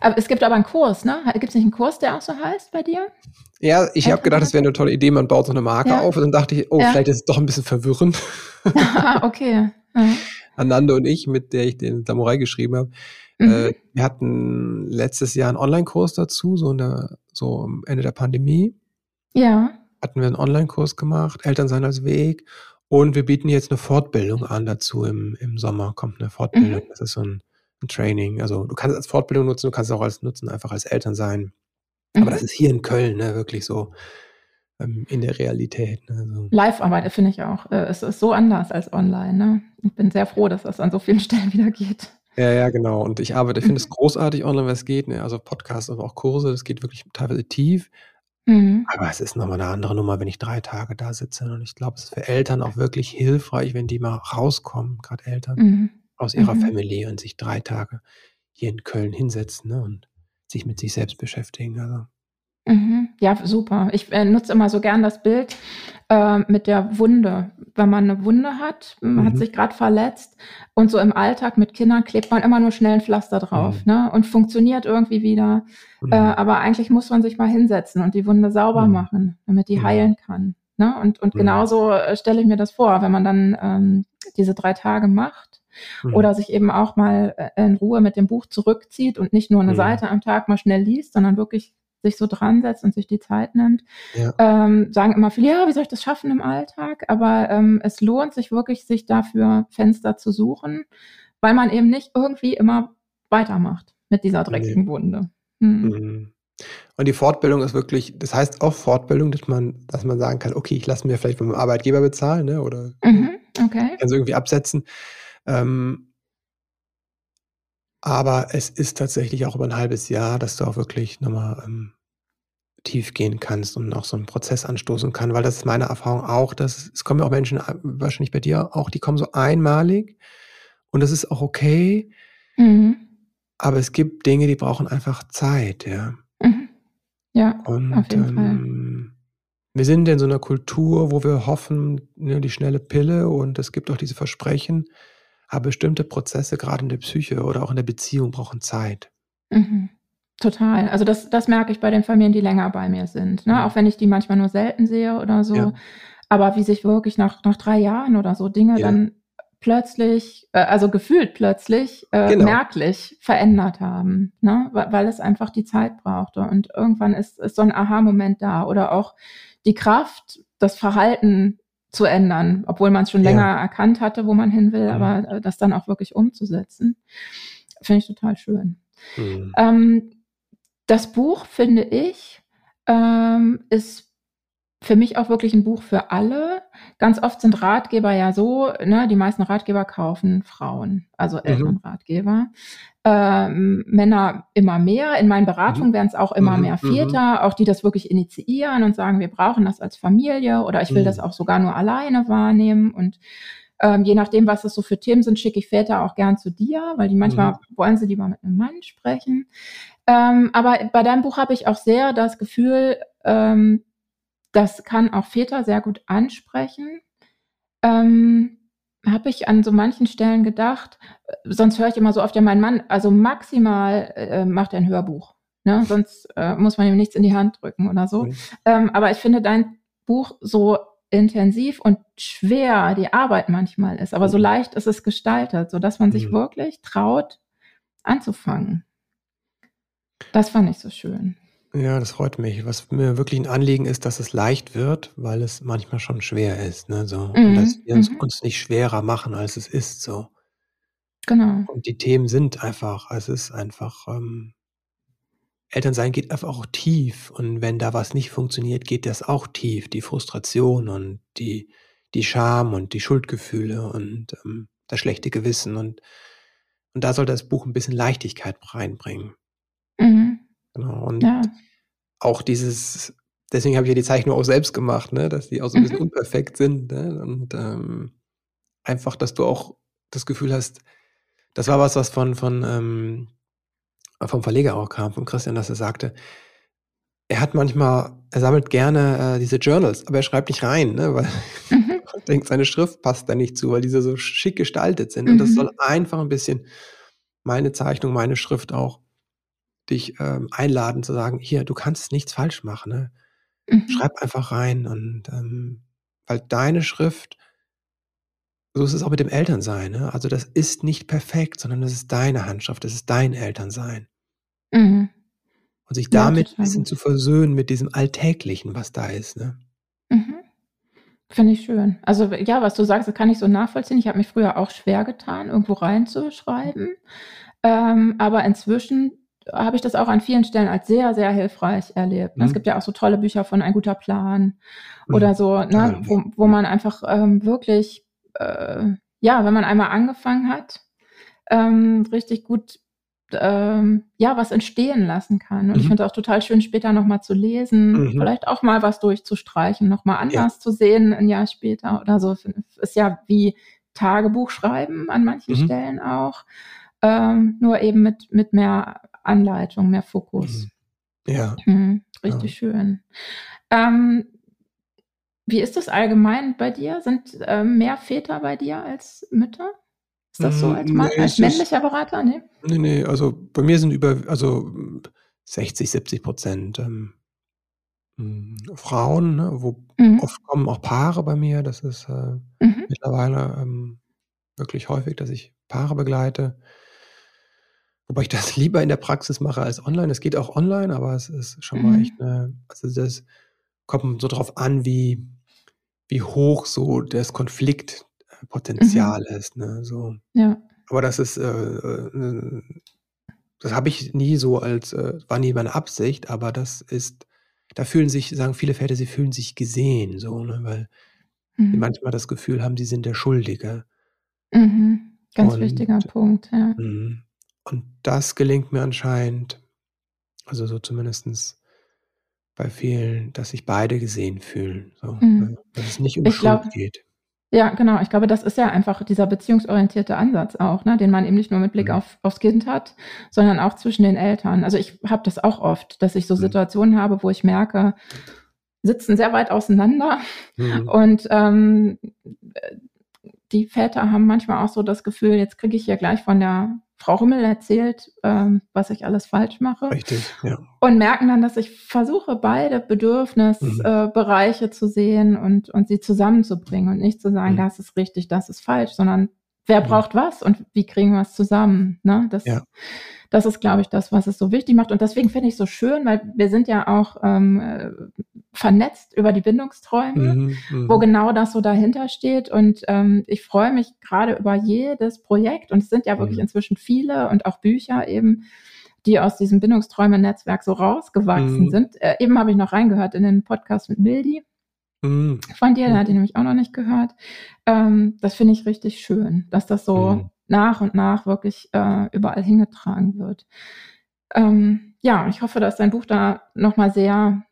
Aber es gibt aber einen Kurs, ne? Gibt es nicht einen Kurs, der auch so heißt bei dir? Ja, ich habe gedacht, das wäre eine tolle Idee, man baut so eine Marke ja. auf und dann dachte ich, oh, ja. vielleicht ist es doch ein bisschen verwirrend. ah, okay. Ja. Ananda und ich, mit der ich den Samurai geschrieben habe, mhm. äh, wir hatten letztes Jahr einen Online-Kurs dazu, so, der, so am Ende der Pandemie. Ja. Hatten wir einen Online-Kurs gemacht, Eltern sein als Weg. Und wir bieten jetzt eine Fortbildung an dazu. Im, im Sommer kommt eine Fortbildung. Mhm. Das ist so ein, ein, Training. Also du kannst es als Fortbildung nutzen, du kannst es auch als nutzen, einfach als Eltern sein. Mhm. Aber das ist hier in Köln, ne, wirklich so ähm, in der Realität. Ne, so. Live-Arbeit finde ich auch. Äh, es ist so anders als online. Ne? Ich bin sehr froh, dass das an so vielen Stellen wieder geht. Ja, ja, genau. Und ich arbeite, ich finde es großartig online, was geht. Ne? Also Podcasts, aber auch Kurse, das geht wirklich teilweise tief. Mhm. Aber es ist nochmal eine andere Nummer, wenn ich drei Tage da sitze. Und ich glaube, es ist für Eltern auch wirklich hilfreich, wenn die mal rauskommen, gerade Eltern, mhm. aus ihrer mhm. Familie und sich drei Tage hier in Köln hinsetzen ne, und sich mit sich selbst beschäftigen. Also Mhm. Ja, super. Ich äh, nutze immer so gern das Bild äh, mit der Wunde. Wenn man eine Wunde hat, man mhm. hat sich gerade verletzt und so im Alltag mit Kindern klebt man immer nur schnell ein Pflaster drauf mhm. ne? und funktioniert irgendwie wieder. Mhm. Äh, aber eigentlich muss man sich mal hinsetzen und die Wunde sauber mhm. machen, damit die heilen kann. Ne? Und, und genauso äh, stelle ich mir das vor, wenn man dann ähm, diese drei Tage macht oder sich eben auch mal äh, in Ruhe mit dem Buch zurückzieht und nicht nur eine Seite am Tag mal schnell liest, sondern wirklich sich so dran setzt und sich die Zeit nimmt, ja. ähm, sagen immer viele, ja, wie soll ich das schaffen im Alltag? Aber ähm, es lohnt sich wirklich, sich dafür Fenster zu suchen, weil man eben nicht irgendwie immer weitermacht mit dieser dreckigen nee. Wunde. Hm. Mhm. Und die Fortbildung ist wirklich, das heißt auch Fortbildung, dass man, dass man sagen kann, okay, ich lasse mir vielleicht vom Arbeitgeber bezahlen, ne? Oder mhm, okay. kann so irgendwie absetzen. Ähm, aber es ist tatsächlich auch über ein halbes Jahr, dass du auch wirklich nochmal ähm, tief gehen kannst und auch so einen Prozess anstoßen kann, weil das ist meine Erfahrung auch, dass es kommen ja auch Menschen, äh, wahrscheinlich bei dir auch, die kommen so einmalig und das ist auch okay. Mhm. Aber es gibt Dinge, die brauchen einfach Zeit, ja. Mhm. Ja, und, auf jeden ähm, Fall. Wir sind in so einer Kultur, wo wir hoffen, ne, die schnelle Pille und es gibt auch diese Versprechen. Aber bestimmte Prozesse, gerade in der Psyche oder auch in der Beziehung, brauchen Zeit. Mhm. Total. Also das, das merke ich bei den Familien, die länger bei mir sind. Ne? Mhm. Auch wenn ich die manchmal nur selten sehe oder so. Ja. Aber wie sich wirklich nach, nach drei Jahren oder so Dinge ja. dann plötzlich, äh, also gefühlt plötzlich, äh, genau. merklich verändert haben, ne? weil, weil es einfach die Zeit brauchte. Und irgendwann ist, ist so ein Aha-Moment da oder auch die Kraft, das Verhalten zu ändern, obwohl man es schon länger ja. erkannt hatte, wo man hin will, mhm. aber äh, das dann auch wirklich umzusetzen, finde ich total schön. Mhm. Ähm, das Buch, finde ich, ähm, ist für mich auch wirklich ein Buch für alle. Ganz oft sind Ratgeber ja so, ne, die meisten Ratgeber kaufen Frauen, also mhm. Elternratgeber. Ähm, Männer immer mehr. In meinen Beratungen mhm. werden es auch immer mhm. mehr mhm. Väter, auch die das wirklich initiieren und sagen, wir brauchen das als Familie oder ich will mhm. das auch sogar nur alleine wahrnehmen. Und ähm, je nachdem, was das so für Themen sind, schicke ich Väter auch gern zu dir, weil die manchmal mhm. wollen sie lieber mit einem Mann sprechen. Ähm, aber bei deinem Buch habe ich auch sehr das Gefühl, ähm, das kann auch Väter sehr gut ansprechen. Ähm, habe ich an so manchen Stellen gedacht, äh, sonst höre ich immer so oft, ja, mein Mann, also maximal äh, macht er ein Hörbuch. Ne? Sonst äh, muss man ihm nichts in die Hand drücken oder so. Mhm. Ähm, aber ich finde dein Buch so intensiv und schwer die Arbeit manchmal ist, aber so leicht ist es gestaltet, sodass man sich mhm. wirklich traut, anzufangen. Das fand ich so schön. Ja, das freut mich. Was mir wirklich ein Anliegen ist, dass es leicht wird, weil es manchmal schon schwer ist. Ne? So. Mhm. Und dass wir uns, mhm. uns nicht schwerer machen, als es ist. So. Genau. Und die Themen sind einfach, es ist einfach, ähm, Elternsein geht einfach auch tief. Und wenn da was nicht funktioniert, geht das auch tief. Die Frustration und die, die Scham und die Schuldgefühle und ähm, das schlechte Gewissen. Und, und da soll das Buch ein bisschen Leichtigkeit reinbringen. Mhm. Genau. Und ja. Auch dieses, deswegen habe ich ja die Zeichnung auch selbst gemacht, ne, dass die auch so ein bisschen mhm. unperfekt sind. Ne? Und ähm, einfach, dass du auch das Gefühl hast, das war was, was von, von ähm, vom Verleger auch kam, von Christian, dass er sagte, er hat manchmal, er sammelt gerne äh, diese Journals, aber er schreibt nicht rein, ne, weil mhm. er denkt, seine Schrift passt da nicht zu, weil diese so schick gestaltet sind. Mhm. Und das mhm. soll einfach ein bisschen meine Zeichnung, meine Schrift auch dich ähm, einladen zu sagen, hier, du kannst nichts falsch machen. Ne? Mhm. Schreib einfach rein und ähm, weil deine Schrift, so ist es auch mit dem Elternsein. Ne? Also das ist nicht perfekt, sondern das ist deine Handschrift, das ist dein Elternsein. Mhm. Und sich damit ja, ein bisschen zu versöhnen mit diesem Alltäglichen, was da ist. Ne? Mhm. Finde ich schön. Also ja, was du sagst, das kann ich so nachvollziehen. Ich habe mich früher auch schwer getan, irgendwo reinzuschreiben. Ähm, aber inzwischen habe ich das auch an vielen Stellen als sehr, sehr hilfreich erlebt. Mhm. Es gibt ja auch so tolle Bücher von Ein guter Plan mhm. oder so, ne, wo, wo man einfach ähm, wirklich, äh, ja, wenn man einmal angefangen hat, ähm, richtig gut ähm, ja, was entstehen lassen kann. Und mhm. ich finde es auch total schön, später nochmal zu lesen, mhm. vielleicht auch mal was durchzustreichen, nochmal anders ja. zu sehen, ein Jahr später oder so. Ist ja wie Tagebuch schreiben an manchen mhm. Stellen auch. Ähm, nur eben mit, mit mehr Anleitung, mehr Fokus. Mhm. Ja. Mhm, richtig ja. schön. Ähm, wie ist das allgemein bei dir? Sind äh, mehr Väter bei dir als Mütter? Ist das so als, Mann, nee, als männlicher Berater? Nee? nee, nee, also bei mir sind über also 60, 70 Prozent ähm, hm, Frauen, ne, wo mhm. oft kommen auch Paare bei mir. Das ist äh, mhm. mittlerweile ähm, wirklich häufig, dass ich Paare begleite. Wobei ich das lieber in der Praxis mache als online. Es geht auch online, aber es ist schon mhm. mal echt eine, also das kommt so drauf an, wie, wie hoch so das Konflikt Potenzial mhm. ist. Ne? So. Ja. Aber das ist, äh, äh, das habe ich nie so als, äh, war nie meine Absicht, aber das ist, da fühlen sich, sagen viele Väter, sie fühlen sich gesehen, so, ne? weil mhm. sie manchmal das Gefühl haben, sie sind der Schuldige. Mhm. Ganz und, wichtiger Punkt, ja. Mhm. Und das gelingt mir anscheinend, also so zumindest bei vielen, dass sich beide gesehen fühlen. So, mhm. Ne? Dass es nicht um ich Schuld glaub, geht. Ja, genau. Ich glaube, das ist ja einfach dieser beziehungsorientierte Ansatz auch, ne, den man eben nicht nur mit Blick mhm. auf, aufs Kind hat, sondern auch zwischen den Eltern. Also ich habe das auch oft, dass ich so mhm. Situationen habe, wo ich merke, sitzen sehr weit auseinander mhm. und ähm, die Väter haben manchmal auch so das Gefühl, jetzt kriege ich ja gleich von der Frau Rummel erzählt, ähm, was ich alles falsch mache. Richtig, ja. Und merken dann, dass ich versuche, beide Bedürfnisbereiche mhm. äh, zu sehen und, und sie zusammenzubringen und nicht zu sagen, mhm. das ist richtig, das ist falsch, sondern wer mhm. braucht was und wie kriegen wir es zusammen. Ne? Das, ja. Das ist, glaube ich, das, was es so wichtig macht. Und deswegen finde ich es so schön, weil wir sind ja auch ähm, äh, vernetzt über die Bindungsträume, mhm, wo mhm. genau das so dahinter steht. Und ähm, ich freue mich gerade über jedes Projekt. Und es sind ja wirklich mhm. inzwischen viele und auch Bücher eben, die aus diesem Bindungsträume-Netzwerk so rausgewachsen mhm. sind. Äh, eben habe ich noch reingehört in den Podcast mit Mildi. Mhm. Von dir, der hat ihn nämlich auch noch nicht gehört. Ähm, das finde ich richtig schön, dass das so mhm. Nach und nach wirklich äh, überall hingetragen wird. Ähm, ja, ich hoffe, dass dein Buch da nochmal sehr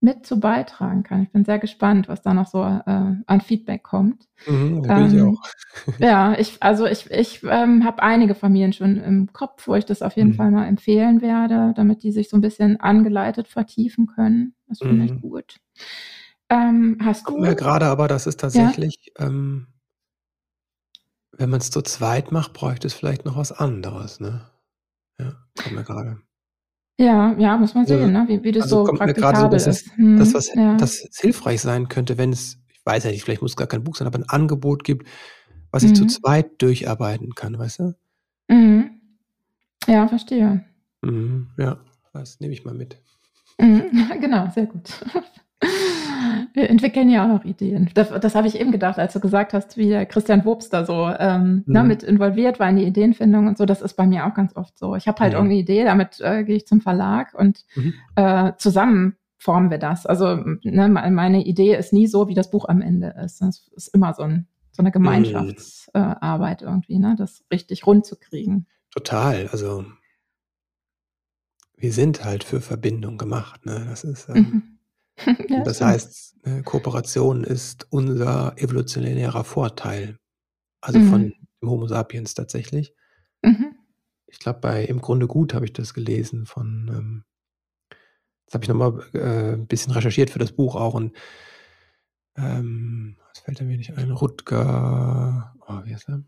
mit zu beitragen kann. Ich bin sehr gespannt, was da noch so äh, an Feedback kommt. Mhm, ähm, ich auch. ja, ich, also ich, ich ähm, habe einige Familien schon im Kopf, wo ich das auf jeden mhm. Fall mal empfehlen werde, damit die sich so ein bisschen angeleitet vertiefen können. Das finde mhm. ich gut. Ähm, hast du? Ja, gerade aber, das ist tatsächlich, ja? ähm, wenn man es zu zweit macht, bräuchte es vielleicht noch was anderes, ne? Ja, kommt mir gerade. Ja, ja, muss man sehen, ja. ne? wie, wie das also so praktikabel so, ist. Hm, das, was ja. das hilfreich sein könnte, wenn es, ich weiß ja nicht, vielleicht muss es gar kein Buch sein, aber ein Angebot gibt, was ich zu mhm. zweit durcharbeiten kann, weißt du? Mhm. Ja, verstehe. Mhm, ja, das nehme ich mal mit. Mhm, genau, sehr gut. Wir entwickeln ja auch noch Ideen. Das, das habe ich eben gedacht, als du gesagt hast, wie der Christian Wobst da so ähm, ne, mhm. ne, mit involviert war in die Ideenfindung und so. Das ist bei mir auch ganz oft so. Ich habe halt ja. irgendeine Idee, damit äh, gehe ich zum Verlag und mhm. äh, zusammen formen wir das. Also ne, meine Idee ist nie so, wie das Buch am Ende ist. Das ist immer so, ein, so eine Gemeinschaftsarbeit mhm. äh, irgendwie, ne, das richtig rund zu kriegen. Total. Also wir sind halt für Verbindung gemacht. Ne? Das ist ähm, mhm. ja, das stimmt. heißt, äh, Kooperation ist unser evolutionärer Vorteil. Also mhm. von Homo sapiens tatsächlich. Mhm. Ich glaube, bei Im Grunde gut habe ich das gelesen von, ähm, das habe ich nochmal äh, ein bisschen recherchiert für das Buch auch und ähm, was fällt mir nicht ein? Rutger, oh, wie heißt er?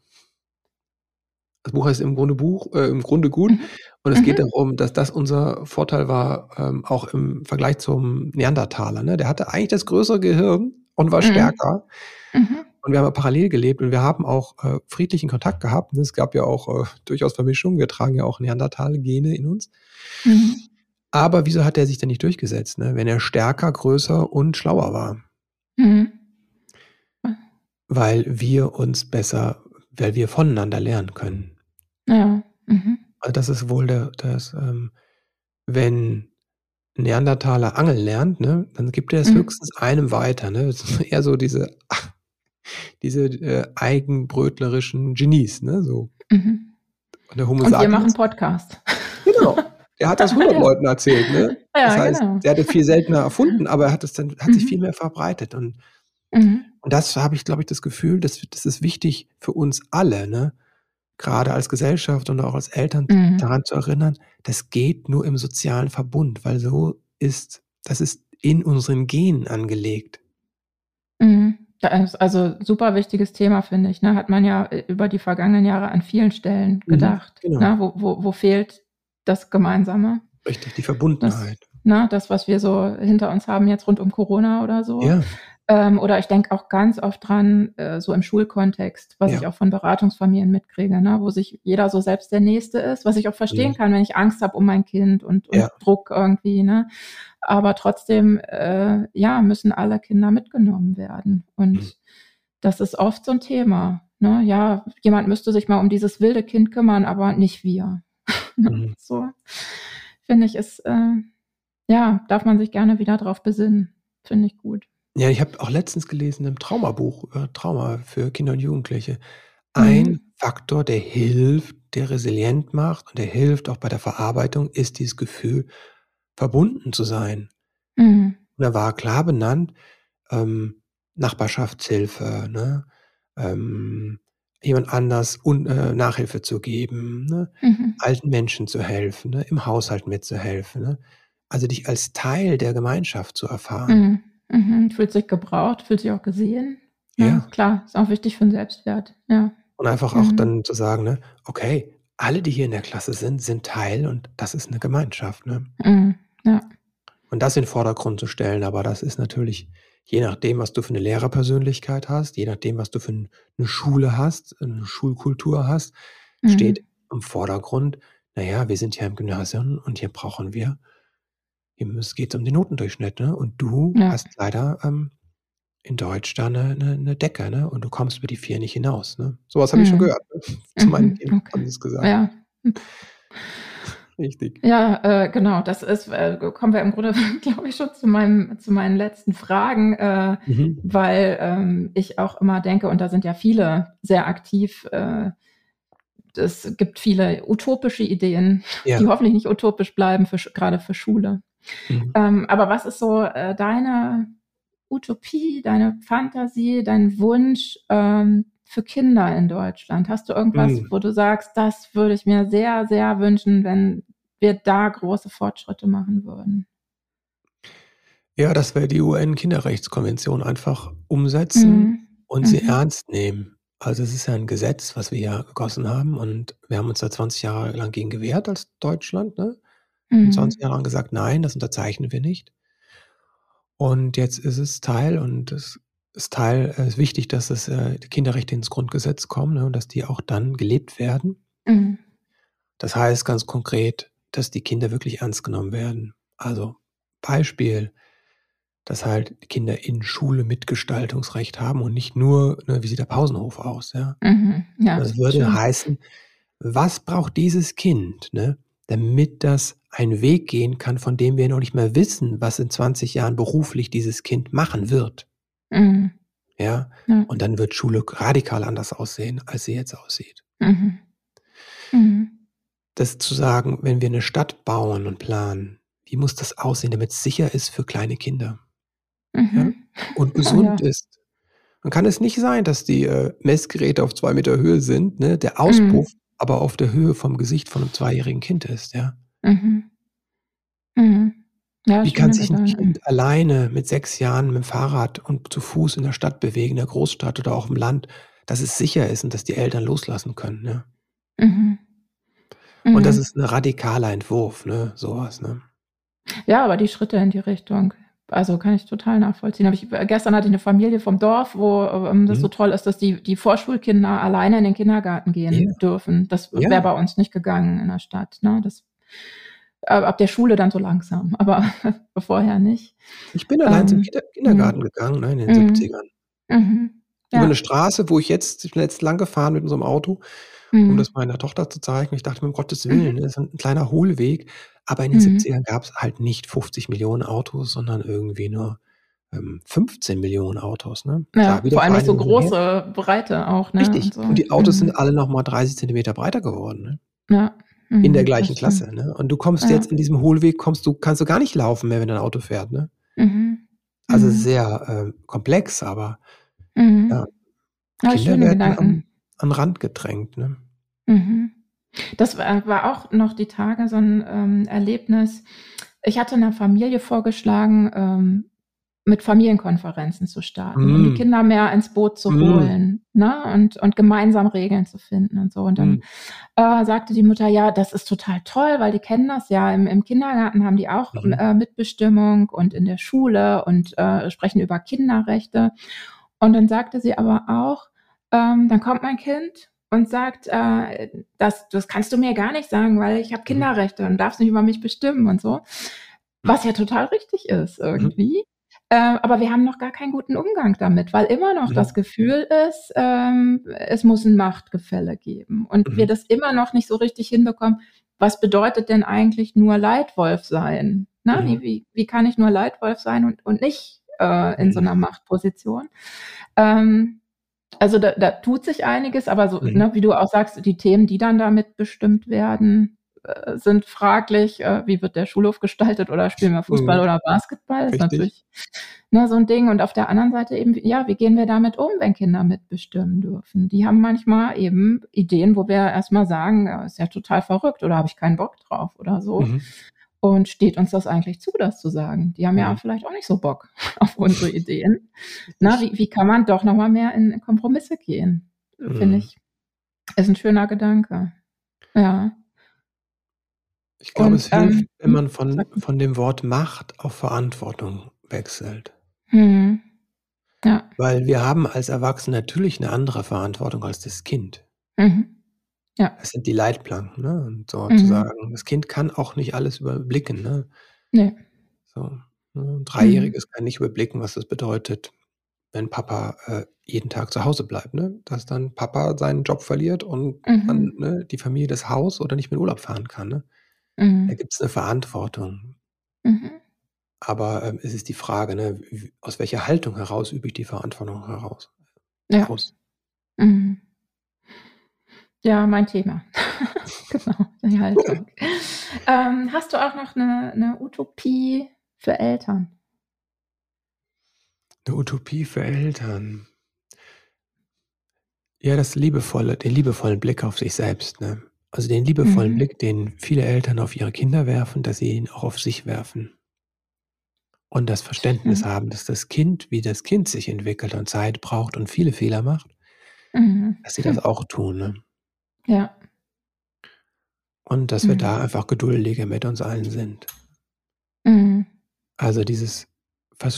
Das Buch heißt im Grunde Buch, äh, im Grunde gut. Mhm. Und es mhm. geht darum, dass das unser Vorteil war, ähm, auch im Vergleich zum Neandertaler. Ne? Der hatte eigentlich das größere Gehirn und war mhm. stärker. Mhm. Und wir haben parallel gelebt und wir haben auch äh, friedlichen Kontakt gehabt. Es gab ja auch äh, durchaus Vermischungen. Wir tragen ja auch Neandertal-Gene in uns. Mhm. Aber wieso hat er sich denn nicht durchgesetzt, ne? wenn er stärker, größer und schlauer war? Weil wir uns besser weil wir voneinander lernen können. Ja. Mhm. Also das ist wohl der, das, ähm, wenn Neandertaler angeln lernt, ne, dann gibt er es mhm. höchstens einem weiter. Ne? Das ist eher so diese, diese äh, eigenbrötlerischen Genies, ne? So. Mhm. Und, der Homo Und wir machen Podcast. Genau. Er hat das 100 ja. Leuten erzählt, ne? Ja, das heißt, genau. er hat es viel seltener erfunden, aber er hat es dann, hat sich mhm. viel mehr verbreitet. Und mhm. Und das habe ich, glaube ich, das Gefühl, dass, das ist wichtig für uns alle, ne? Gerade als Gesellschaft und auch als Eltern mhm. daran zu erinnern, das geht nur im sozialen Verbund, weil so ist, das ist in unseren Genen angelegt. Mhm. Also super wichtiges Thema, finde ich. Ne? Hat man ja äh, über die vergangenen Jahre an vielen Stellen mhm, gedacht. Mhm, genau. ne? wo, wo, wo fehlt das Gemeinsame? Richtig, die Verbundenheit. Das, ne? das, was wir so hinter uns haben jetzt rund um Corona oder so. Ja. Ähm, oder ich denke auch ganz oft dran, äh, so im Schulkontext, was ja. ich auch von Beratungsfamilien mitkriege, ne, wo sich jeder so selbst der Nächste ist, was ich auch verstehen mhm. kann, wenn ich Angst habe um mein Kind und, und ja. Druck irgendwie. Ne? Aber trotzdem, äh, ja, müssen alle Kinder mitgenommen werden. Und mhm. das ist oft so ein Thema. Ne? Ja, jemand müsste sich mal um dieses wilde Kind kümmern, aber nicht wir. Mhm. so finde ich, ist, äh, ja, darf man sich gerne wieder drauf besinnen. Finde ich gut. Ja, ich habe auch letztens gelesen im Traumabuch über Trauma für Kinder und Jugendliche. Ein Mhm. Faktor, der hilft, der resilient macht und der hilft auch bei der Verarbeitung, ist dieses Gefühl, verbunden zu sein. Mhm. Und da war klar benannt, ähm, Nachbarschaftshilfe, ne? Ähm, jemand anders un äh, Nachhilfe zu geben, ne? Mhm. Alten Menschen zu helfen, ne? Im Haushalt mitzuhelfen, ne? Also dich als Teil der Gemeinschaft zu erfahren. Mhm. Fühlt sich gebraucht, fühlt sich auch gesehen. Ja, ja. klar, ist auch wichtig für den Selbstwert. Ja. Und einfach auch mhm. dann zu sagen, ne, okay, alle, die hier in der Klasse sind, sind Teil und das ist eine Gemeinschaft. Ne? Mhm. Ja. Und das in den Vordergrund zu stellen, aber das ist natürlich, je nachdem, was du für eine Lehrerpersönlichkeit hast, je nachdem, was du für eine Schule hast, eine Schulkultur hast, mhm. steht im Vordergrund, naja, wir sind ja im Gymnasium und hier brauchen wir es geht um den Notendurchschnitt, ne? Und du Ja. hast leider ähm, in Deutsch da eine, eine, eine Decke, ne? Und du kommst über die vier nicht hinaus, ne? Sowas habe ich schon mhm. gehört. Ne? Zu meinen Mhm, Kindern haben sie es gesagt. Ja. Richtig. Ja, äh, genau, das ist, äh, kommen wir im Grunde, glaube ich, schon zu meinem, zu meinen letzten Fragen, äh, Mhm. weil ähm, ich auch immer denke, und da sind ja viele sehr aktiv, äh, es gibt viele utopische Ideen, Ja. die hoffentlich nicht utopisch bleiben, für, gerade für Schule. Mhm. Ähm, aber was ist so äh, deine Utopie, deine Fantasie, dein Wunsch ähm, für Kinder in Deutschland? Hast du irgendwas, mhm. wo du sagst, das würde ich mir sehr, sehr wünschen, wenn wir da große Fortschritte machen würden? Ja, dass wir die UN-Kinderrechtskonvention einfach umsetzen mhm. und sie mhm. ernst nehmen. Also es ist ja ein Gesetz, was wir ja gegossen haben und wir haben uns da 20 Jahre lang gegen gewehrt als Deutschland. Ne? Mhm. 20 Jahre lang gesagt, nein, das unterzeichnen wir nicht. Und jetzt ist es Teil und es ist Teil, es ist wichtig, dass es äh, die Kinderrechte ins Grundgesetz kommen ne, und dass die auch dann gelebt werden. Mhm. Das heißt ganz konkret, dass die Kinder wirklich ernst genommen werden. Also Beispiel, dass halt Kinder in Schule Mitgestaltungsrecht haben und nicht nur, ne, wie sieht der Pausenhof aus, ja. Mhm, ja das würde schön. heißen, was braucht dieses Kind, ne, damit das einen Weg gehen kann, von dem wir noch nicht mehr wissen, was in 20 Jahren beruflich dieses Kind machen wird. Mhm. Ja? ja? Und dann wird Schule radikal anders aussehen, als sie jetzt aussieht. Mhm. Mhm. Das zu sagen, wenn wir eine Stadt bauen und planen, wie muss das aussehen, damit es sicher ist für kleine Kinder mhm. ja? und gesund ja. ist. Dann kann es nicht sein, dass die äh, Messgeräte auf zwei Meter Höhe sind, ne? der Auspuff mhm. Aber auf der Höhe vom Gesicht von einem zweijährigen Kind ist. Ja? Mhm. Mhm. Ja, Wie kann sich ein Kind alleine mit sechs Jahren mit dem Fahrrad und zu Fuß in der Stadt bewegen, in der Großstadt oder auch im Land, dass es sicher ist und dass die Eltern loslassen können, ne? Mhm. Und das mhm. ist ein radikaler Entwurf, ne? Sowas, ne? Ja, aber die Schritte in die Richtung. Also kann ich total nachvollziehen. Hab ich, gestern hatte ich eine Familie vom Dorf, wo ähm, das mhm. so toll ist, dass die, die Vorschulkinder alleine in den Kindergarten gehen ja. dürfen. Das ja. wäre bei uns nicht gegangen in der Stadt. Ne? Das äh, ab der Schule dann so langsam, aber vorher nicht. Ich bin allein ähm, zum Kindergarten mh. gegangen, ne, in den mh. 70ern. Mhm. Ja. Über eine Straße, wo ich jetzt, ich bin jetzt lang gefahren mit unserem Auto, mhm. um das meiner Tochter zu zeigen. Ich dachte mir, um Gottes Willen, mhm. das ist ein kleiner Hohlweg. Aber in den mhm. 70ern gab es halt nicht 50 Millionen Autos, sondern irgendwie nur ähm, 15 Millionen Autos. Ne? Ja, vor allem nicht so große her. Breite auch. Ne? Richtig. Und, so. und die Autos mhm. sind alle nochmal 30 Zentimeter breiter geworden. Ne? Ja mhm, in der gleichen Klasse. Ne? Und du kommst ja. jetzt in diesem Hohlweg, kommst du, kannst du gar nicht laufen mehr, wenn dein Auto fährt. Ne? Mhm. Also mhm. sehr äh, komplex, aber mhm. ja, Kinder werden an, an Rand gedrängt. Ne? Mhm. Das war, war, auch noch die Tage so ein ähm, Erlebnis. Ich hatte einer Familie vorgeschlagen, ähm, mit Familienkonferenzen zu starten, mm. um die. Kinder mehr ins Boot zu mm. holen ne? und, und gemeinsam Regeln zu finden und so. Und dann mm. äh, sagte die Mutter, ja, das ist total toll, weil die kennen das ja. Im, im Kindergarten haben die auch mhm. äh, Mitbestimmung und in der Schule und äh, sprechen über Kinderrechte. Und dann sagte sie aber auch, ähm, dann kommt mein Kind und sagt, äh, das, das kannst du mir gar nicht sagen, weil ich habe mhm. Kinderrechte und darfst nicht über mich bestimmen und so. Was ja total richtig ist mhm. irgendwie. Äh, aber wir haben noch gar keinen guten Umgang damit, weil immer noch mhm. das Gefühl ist, ähm, es muss ein Machtgefälle geben. Und mhm. wir das immer noch nicht so richtig hinbekommen. Was bedeutet denn eigentlich nur Leitwolf sein? Na, mhm. wie, wie kann ich nur Leitwolf sein und, und nicht äh, in so einer mhm. Machtposition? Ähm, also da, da tut sich einiges, aber so, mhm. ne, wie du auch sagst, die Themen, die dann damit bestimmt werden, äh, sind fraglich, äh, wie wird der Schulhof gestaltet oder spielen wir Fußball mhm. oder Basketball? Das ist natürlich ne, so ein Ding. Und auf der anderen Seite eben, ja, wie gehen wir damit um, wenn Kinder mitbestimmen dürfen? Die haben manchmal eben Ideen, wo wir erstmal sagen, ist ja total verrückt oder habe ich keinen Bock drauf oder so. Mhm. Und steht uns das eigentlich zu, das zu sagen? Die haben ja, ja vielleicht auch nicht so Bock auf unsere Ideen. Na, wie, wie kann man doch nochmal mehr in Kompromisse gehen? Mhm. Finde ich, ist ein schöner Gedanke. Ja. Ich glaube, es hilft, ähm, wenn man von, von dem Wort Macht auf Verantwortung wechselt. Mhm. Ja. Weil wir haben als Erwachsene natürlich eine andere Verantwortung als das Kind. Mhm. Ja. Das sind die Leitplanken, ne? Und so mhm. zu sagen, das Kind kann auch nicht alles überblicken, ne? Nee. So, ne? Ein mhm. Dreijähriges kann nicht überblicken, was das bedeutet, wenn Papa äh, jeden Tag zu Hause bleibt, ne? Dass dann Papa seinen Job verliert und dann mhm. ne, die Familie das Haus oder nicht mit Urlaub fahren kann, ne? Mhm. Da gibt es eine Verantwortung. Mhm. Aber ähm, es ist die Frage, ne, aus welcher Haltung heraus übe ich die Verantwortung heraus? Ja. Aus. Mhm. Ja, mein Thema. genau, die Haltung. ähm, hast du auch noch eine, eine Utopie für Eltern? Eine Utopie für Eltern. Ja, das liebevolle, den liebevollen Blick auf sich selbst, ne? Also den liebevollen Mhm. Blick, den viele Eltern auf ihre Kinder werfen, dass sie ihn auch auf sich werfen. Und das Verständnis Mhm. haben, dass das Kind, wie das Kind sich entwickelt und Zeit braucht und viele Fehler macht, Mhm. dass sie das auch tun, ne? Ja. Und dass wir Mhm. da einfach geduldiger mit uns allen sind. Mhm. Also dieses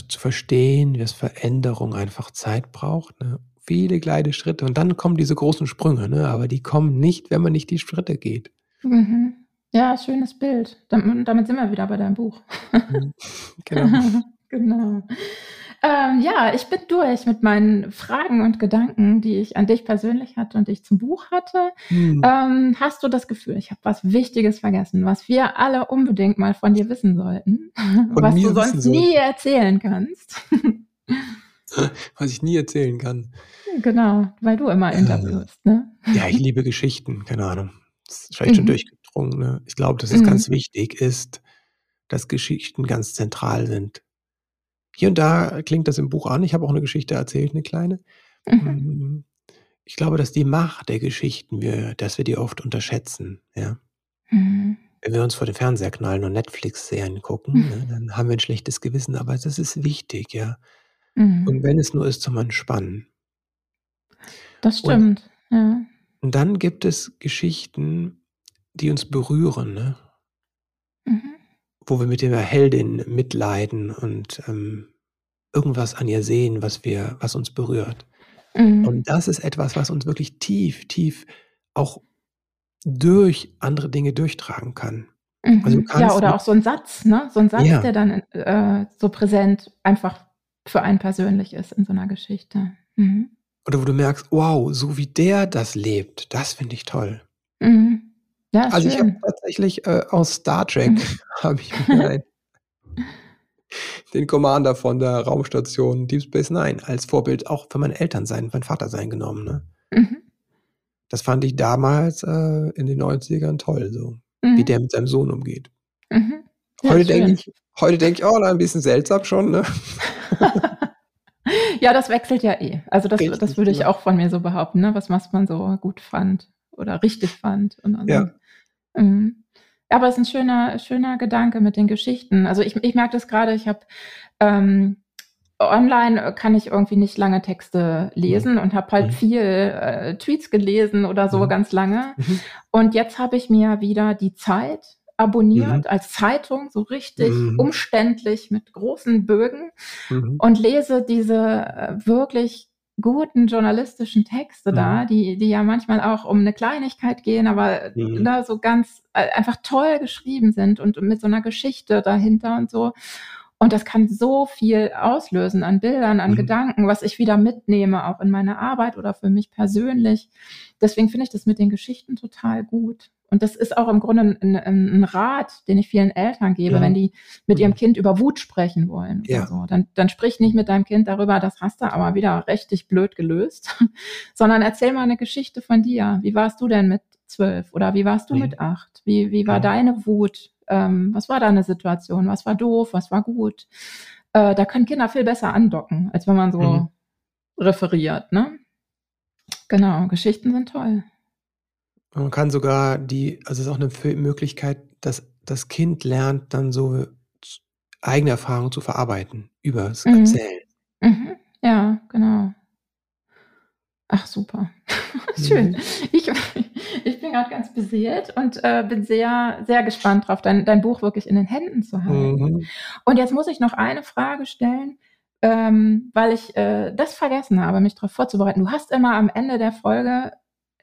zu verstehen, dass Veränderung einfach Zeit braucht, ne? viele kleine Schritte und dann kommen diese großen Sprünge, ne? aber die kommen nicht, wenn man nicht die Schritte geht. Mhm. Ja, schönes Bild. Damit, damit sind wir wieder bei deinem Buch. Mhm. genau. genau. Ähm, ja, ich bin durch mit meinen Fragen und Gedanken, die ich an dich persönlich hatte und die ich zum Buch hatte. Hm. Ähm, hast du das Gefühl, ich habe was Wichtiges vergessen, was wir alle unbedingt mal von dir wissen sollten, von was du sonst nie erzählen kannst? was ich nie erzählen kann. Genau, weil du immer interviewst, ne? Ja, ich liebe Geschichten, keine Ahnung. Das ist vielleicht mhm. schon durchgedrungen. Ne? Ich glaube, dass es mhm. ganz wichtig ist, dass Geschichten ganz zentral sind. Hier und da klingt das im Buch an. Ich habe auch eine Geschichte erzählt, eine kleine. Mhm. Mm, ich glaube, dass die Macht der Geschichten, wir, dass wir die oft unterschätzen. Ja? Mhm. Wenn wir uns vor den Fernseher knallen und Netflix-Serien gucken, mhm. ne, dann haben wir ein schlechtes Gewissen, aber das ist wichtig, ja. Mhm. Und wenn es nur ist zum Entspannen. Das stimmt, und, ja. Und dann gibt es Geschichten, die uns berühren, ne? Wo wir mit der Heldin mitleiden und ähm, irgendwas an ihr sehen, was wir, was uns berührt. Mhm. Und das ist etwas, was uns wirklich tief, tief auch durch andere Dinge durchtragen kann. Mhm. Also ja, oder auch so ein Satz, ne? So ein Satz, ja. der dann äh, so präsent einfach für einen persönlich ist in so einer Geschichte. Mhm. Oder wo du merkst, wow, so wie der das lebt, das finde ich toll. Mhm. Ja, also schön. ich habe tatsächlich äh, aus Star Trek habe ich mir den Commander von der Raumstation Deep Space Nine als Vorbild auch für meine Eltern sein, mein Vater sein genommen. Ne? Mhm. Das fand ich damals äh, in den 90ern toll, so mhm. wie der mit seinem Sohn umgeht. Mhm. Ja, heute denke ich, heute denke ich, oh, ein bisschen seltsam schon, ne? ja, das wechselt ja eh. Also das, das würde ich genau. auch von mir so behaupten, ne? Was, was man so gut fand oder richtig fand. Und dann ja. Mhm. Aber es ist ein schöner, schöner Gedanke mit den Geschichten. Also ich, ich merke das gerade, ich habe ähm, online kann ich irgendwie nicht lange Texte lesen und habe halt mhm. viel äh, Tweets gelesen oder so mhm. ganz lange. Mhm. Und jetzt habe ich mir wieder die Zeit abonniert mhm. als Zeitung, so richtig mhm. umständlich mit großen Bögen mhm. und lese diese äh, wirklich guten journalistischen Texte mhm. da, die, die ja manchmal auch um eine Kleinigkeit gehen, aber mhm. da so ganz äh, einfach toll geschrieben sind und mit so einer Geschichte dahinter und so. Und das kann so viel auslösen an Bildern, an mhm. Gedanken, was ich wieder mitnehme, auch in meine Arbeit oder für mich persönlich. Deswegen finde ich das mit den Geschichten total gut. Und das ist auch im Grunde ein, ein Rat, den ich vielen Eltern gebe, ja. wenn die mit ihrem mhm. Kind über Wut sprechen wollen. Ja. So. Dann, dann sprich nicht mit deinem Kind darüber, das hast du aber wieder richtig blöd gelöst, sondern erzähl mal eine Geschichte von dir. Wie warst du denn mit zwölf oder wie warst du ja. mit acht? Wie, wie war ja. deine Wut? Ähm, was war deine Situation? Was war doof? Was war gut? Äh, da können Kinder viel besser andocken, als wenn man so mhm. referiert. Ne? Genau, Geschichten sind toll. Man kann sogar die, also es ist auch eine Möglichkeit, dass das Kind lernt, dann so eigene Erfahrungen zu verarbeiten über das mhm. Erzählen. Mhm. Ja, genau. Ach, super. Schön. Mhm. Ich, ich bin gerade ganz beseelt und äh, bin sehr, sehr gespannt drauf, dein, dein Buch wirklich in den Händen zu halten. Mhm. Und jetzt muss ich noch eine Frage stellen, ähm, weil ich äh, das vergessen habe, mich darauf vorzubereiten. Du hast immer am Ende der Folge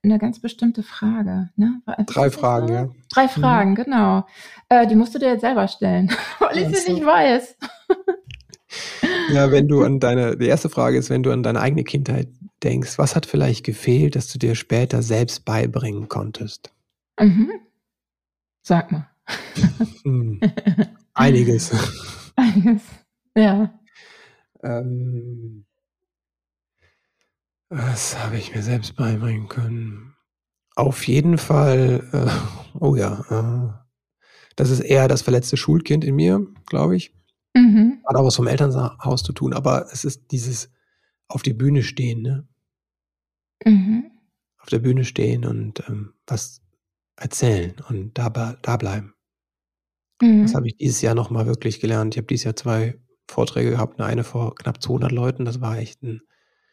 eine ganz bestimmte Frage. Ne? Drei Fragen, ja. Drei mhm. Fragen, mhm. genau. Äh, die musst du dir jetzt selber stellen, weil ich sie nicht weiß. ja, wenn du an deine, die erste Frage ist, wenn du an deine eigene Kindheit denkst, was hat vielleicht gefehlt, dass du dir später selbst beibringen konntest? Mhm. Sag mal. Hm. Einiges. Einiges, ja. Ähm, was habe ich mir selbst beibringen können? Auf jeden Fall, äh, oh ja, äh, das ist eher das verletzte Schulkind in mir, glaube ich. Mhm. Hat auch was vom Elternhaus zu tun, aber es ist dieses auf die Bühne stehen, ne? Mhm. Auf der Bühne stehen und ähm, was erzählen und da, da bleiben. Mhm. Das habe ich dieses Jahr nochmal wirklich gelernt. Ich habe dieses Jahr zwei Vorträge gehabt, eine vor knapp 200 Leuten. Das war echt ein,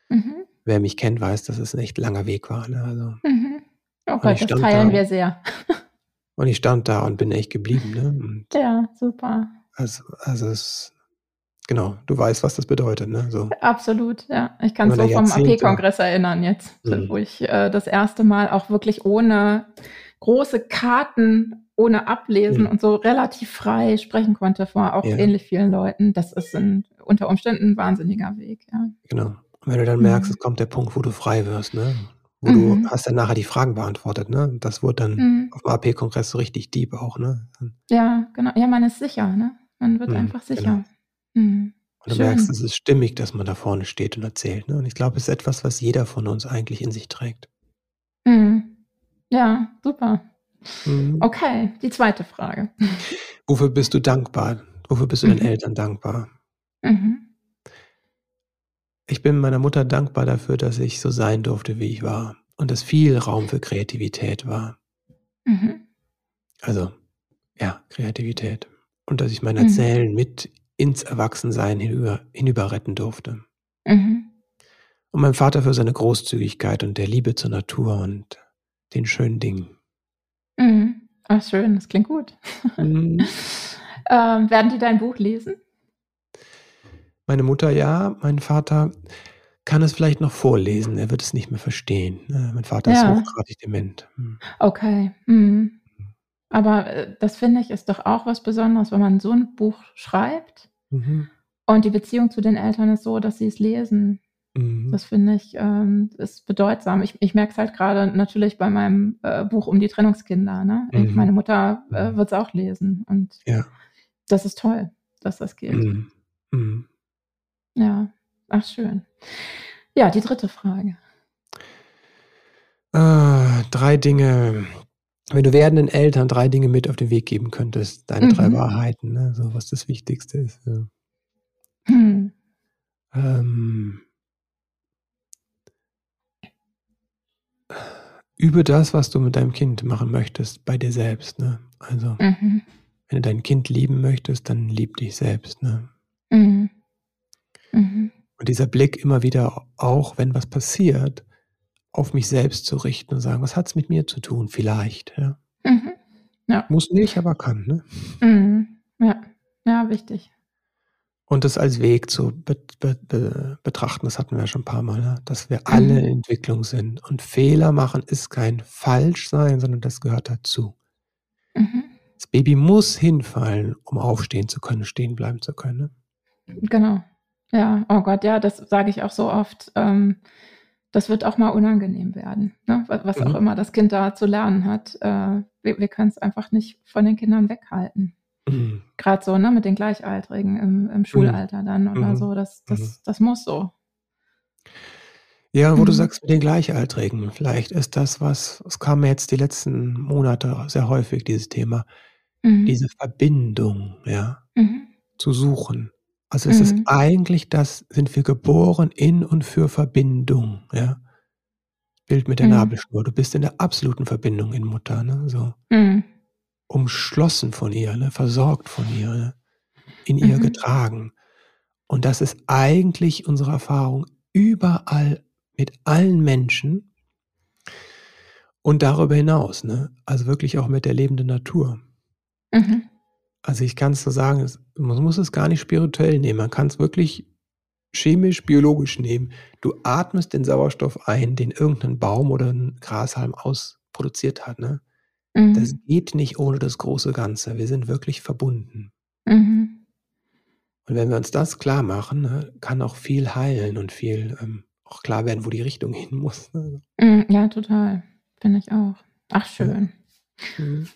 mhm wer mich kennt, weiß, dass es ein echt langer Weg war. Ne? Also, mhm. Oh Gott, das teilen da, wir sehr. und ich stand da und bin echt geblieben. Ne? Und ja, super. Also, also es, genau, du weißt, was das bedeutet. Ne? So. Absolut, ja. Ich kann so vom AP-Kongress erinnern jetzt, mhm. wo ich äh, das erste Mal auch wirklich ohne große Karten ohne Ablesen mhm. und so relativ frei sprechen konnte vor auch ja. ähnlich vielen Leuten. Das ist ein, unter Umständen ein wahnsinniger Weg. Ja. Genau. Und wenn du dann merkst, mhm. es kommt der Punkt, wo du frei wirst, ne? wo mhm. du hast dann nachher die Fragen beantwortet. Ne? Das wurde dann mhm. auf dem AP-Kongress so richtig deep auch. Ne? Ja, genau. Ja, man ist sicher. Ne? Man wird mhm, einfach sicher. Genau. Mhm. Und du Schön. merkst, es ist stimmig, dass man da vorne steht und erzählt. Ne? Und ich glaube, es ist etwas, was jeder von uns eigentlich in sich trägt. Mhm. Ja, super. Mhm. Okay, die zweite Frage. Wofür bist du dankbar? Wofür bist du mhm. deinen Eltern dankbar? Mhm. Ich bin meiner Mutter dankbar dafür, dass ich so sein durfte, wie ich war. Und dass viel Raum für Kreativität war. Mhm. Also, ja, Kreativität. Und dass ich mein mhm. Erzählen mit ins Erwachsensein hinüber, hinüber retten durfte. Mhm. Und meinem Vater für seine Großzügigkeit und der Liebe zur Natur und den schönen Dingen. Mhm. Ach, schön, das klingt gut. Mhm. ähm, werden die dein Buch lesen? Meine Mutter ja, mein Vater kann es vielleicht noch vorlesen, er wird es nicht mehr verstehen. Ne? Mein Vater ja. ist hochgradig dement. Hm. Okay. Mhm. Aber äh, das finde ich ist doch auch was Besonderes, wenn man so ein Buch schreibt mhm. und die Beziehung zu den Eltern ist so, dass sie es lesen. Mhm. Das finde ich ähm, ist bedeutsam. Ich, ich merke es halt gerade natürlich bei meinem äh, Buch um die Trennungskinder. Ne? Mhm. meine Mutter äh, mhm. wird es auch lesen und ja. das ist toll, dass das geht. Mhm. Mhm. Ja, ach schön. Ja, die dritte Frage. Äh, drei Dinge, wenn du werdenden Eltern drei Dinge mit auf den Weg geben könntest, deine mhm. drei Wahrheiten, ne? so was das Wichtigste ist. Ja. Hm. Ähm, übe das, was du mit deinem Kind machen möchtest, bei dir selbst. Ne? Also, mhm. wenn du dein Kind lieben möchtest, dann lieb dich selbst. Ne? Mhm. Mhm. Und dieser Blick immer wieder, auch wenn was passiert, auf mich selbst zu richten und sagen, was hat es mit mir zu tun? Vielleicht. Ja. Mhm. ja. Muss nicht, aber kann. Ne? Mhm. Ja. ja, wichtig. Und das als Weg zu be be be betrachten, das hatten wir ja schon ein paar Mal, ne? dass wir alle in mhm. Entwicklung sind. Und Fehler machen ist kein Falschsein, sondern das gehört dazu. Mhm. Das Baby muss hinfallen, um aufstehen zu können, stehen bleiben zu können. Ne? Genau. Ja, oh Gott, ja, das sage ich auch so oft. Ähm, das wird auch mal unangenehm werden, ne? was mhm. auch immer das Kind da zu lernen hat. Äh, wir, wir können es einfach nicht von den Kindern weghalten. Mhm. Gerade so, ne, mit den Gleichaltrigen im, im Schulalter dann oder mhm. so. Das, das, mhm. das muss so. Ja, wo du mhm. sagst mit den Gleichaltrigen, vielleicht ist das was, es kam mir jetzt die letzten Monate sehr häufig, dieses Thema, mhm. diese Verbindung, ja, zu suchen. Also es ist eigentlich das, sind wir geboren in und für Verbindung, ja. Bild mit der Nabelschnur. Du bist in der absoluten Verbindung in Mutter, ne? So umschlossen von ihr, ne, versorgt von ihr, ne, in ihr mhm. getragen. Und das ist eigentlich unsere Erfahrung überall mit allen Menschen und darüber hinaus, ne? also wirklich auch mit der lebenden Natur. Mhm. Also ich kann es so sagen, man muss es gar nicht spirituell nehmen, man kann es wirklich chemisch, biologisch nehmen. Du atmest den Sauerstoff ein, den irgendein Baum oder ein Grashalm ausproduziert hat. Ne? Mhm. Das geht nicht ohne das große Ganze. Wir sind wirklich verbunden. Mhm. Und wenn wir uns das klar machen, ne, kann auch viel heilen und viel ähm, auch klar werden, wo die Richtung hin muss. Ne? Mhm, ja, total. Finde ich auch. Ach, schön. Mhm.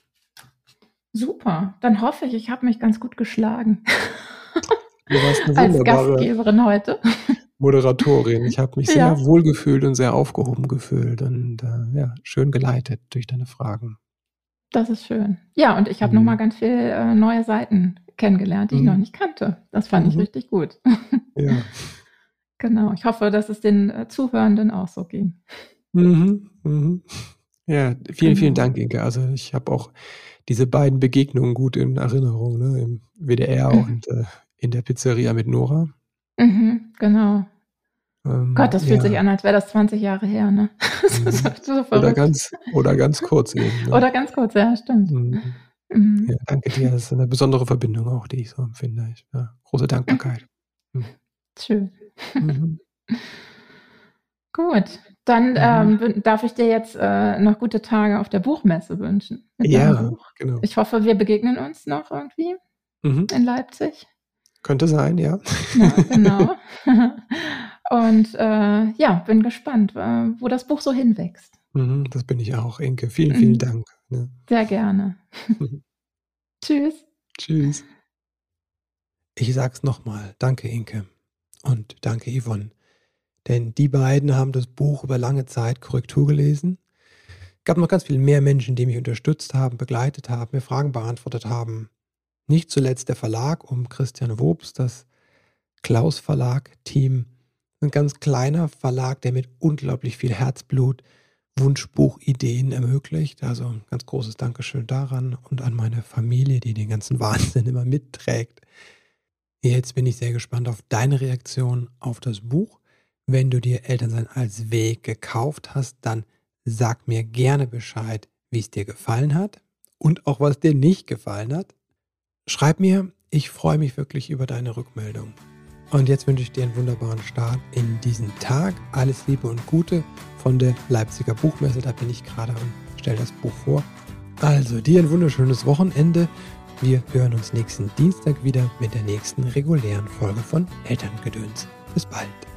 Super. Dann hoffe ich, ich habe mich ganz gut geschlagen. Du warst eine Als Gastgeberin heute. Moderatorin. Ich habe mich sehr wohl gefühlt und sehr aufgehoben gefühlt und äh, ja, schön geleitet durch deine Fragen. Das ist schön. Ja, und ich habe mhm. noch mal ganz viel äh, neue Seiten kennengelernt, die mhm. ich noch nicht kannte. Das fand mhm. ich richtig gut. Ja. genau. Ich hoffe, dass es den äh, Zuhörenden auch so ging. Mhm. Mhm. Ja, vielen, genau. vielen Dank, Inge. Also ich habe auch diese beiden Begegnungen gut in Erinnerung, ne? im WDR mhm. und äh, in der Pizzeria mit Nora. Mhm, genau. Ähm, Gott, das fühlt ja. sich an, als wäre das 20 Jahre her, ne? Mhm. so oder, ganz, oder ganz kurz eben. Ne? Oder ganz kurz, ja, stimmt. Mhm. Mhm. Ja, danke dir. Das ist eine besondere Verbindung auch, die ich so empfinde. Ich, ja, große Dankbarkeit. Mhm. Schön. Mhm. Gut, Dann mhm. ähm, darf ich dir jetzt äh, noch gute Tage auf der Buchmesse wünschen. Ja, genau. Ich hoffe, wir begegnen uns noch irgendwie mhm. in Leipzig. Könnte sein, ja. ja genau. Und äh, ja, bin gespannt, äh, wo das Buch so hinwächst. Mhm, das bin ich auch, Inke. Vielen, vielen mhm. Dank. Ne? Sehr gerne. Tschüss. Tschüss. Ich sag's nochmal. Danke, Inke. Und danke, Yvonne. Denn die beiden haben das Buch über lange Zeit Korrektur gelesen. Es gab noch ganz viel mehr Menschen, die mich unterstützt haben, begleitet haben, mir Fragen beantwortet haben. Nicht zuletzt der Verlag um Christian Wobs, das Klaus Verlag Team. Ein ganz kleiner Verlag, der mit unglaublich viel Herzblut Wunschbuchideen ermöglicht. Also ein ganz großes Dankeschön daran und an meine Familie, die den ganzen Wahnsinn immer mitträgt. Jetzt bin ich sehr gespannt auf deine Reaktion auf das Buch. Wenn du dir Elternsein als Weg gekauft hast, dann sag mir gerne Bescheid, wie es dir gefallen hat und auch was dir nicht gefallen hat. Schreib mir, ich freue mich wirklich über deine Rückmeldung. Und jetzt wünsche ich dir einen wunderbaren Start in diesen Tag. Alles Liebe und Gute von der Leipziger Buchmesse. Da bin ich gerade und stelle das Buch vor. Also dir ein wunderschönes Wochenende. Wir hören uns nächsten Dienstag wieder mit der nächsten regulären Folge von Elterngedöns. Bis bald.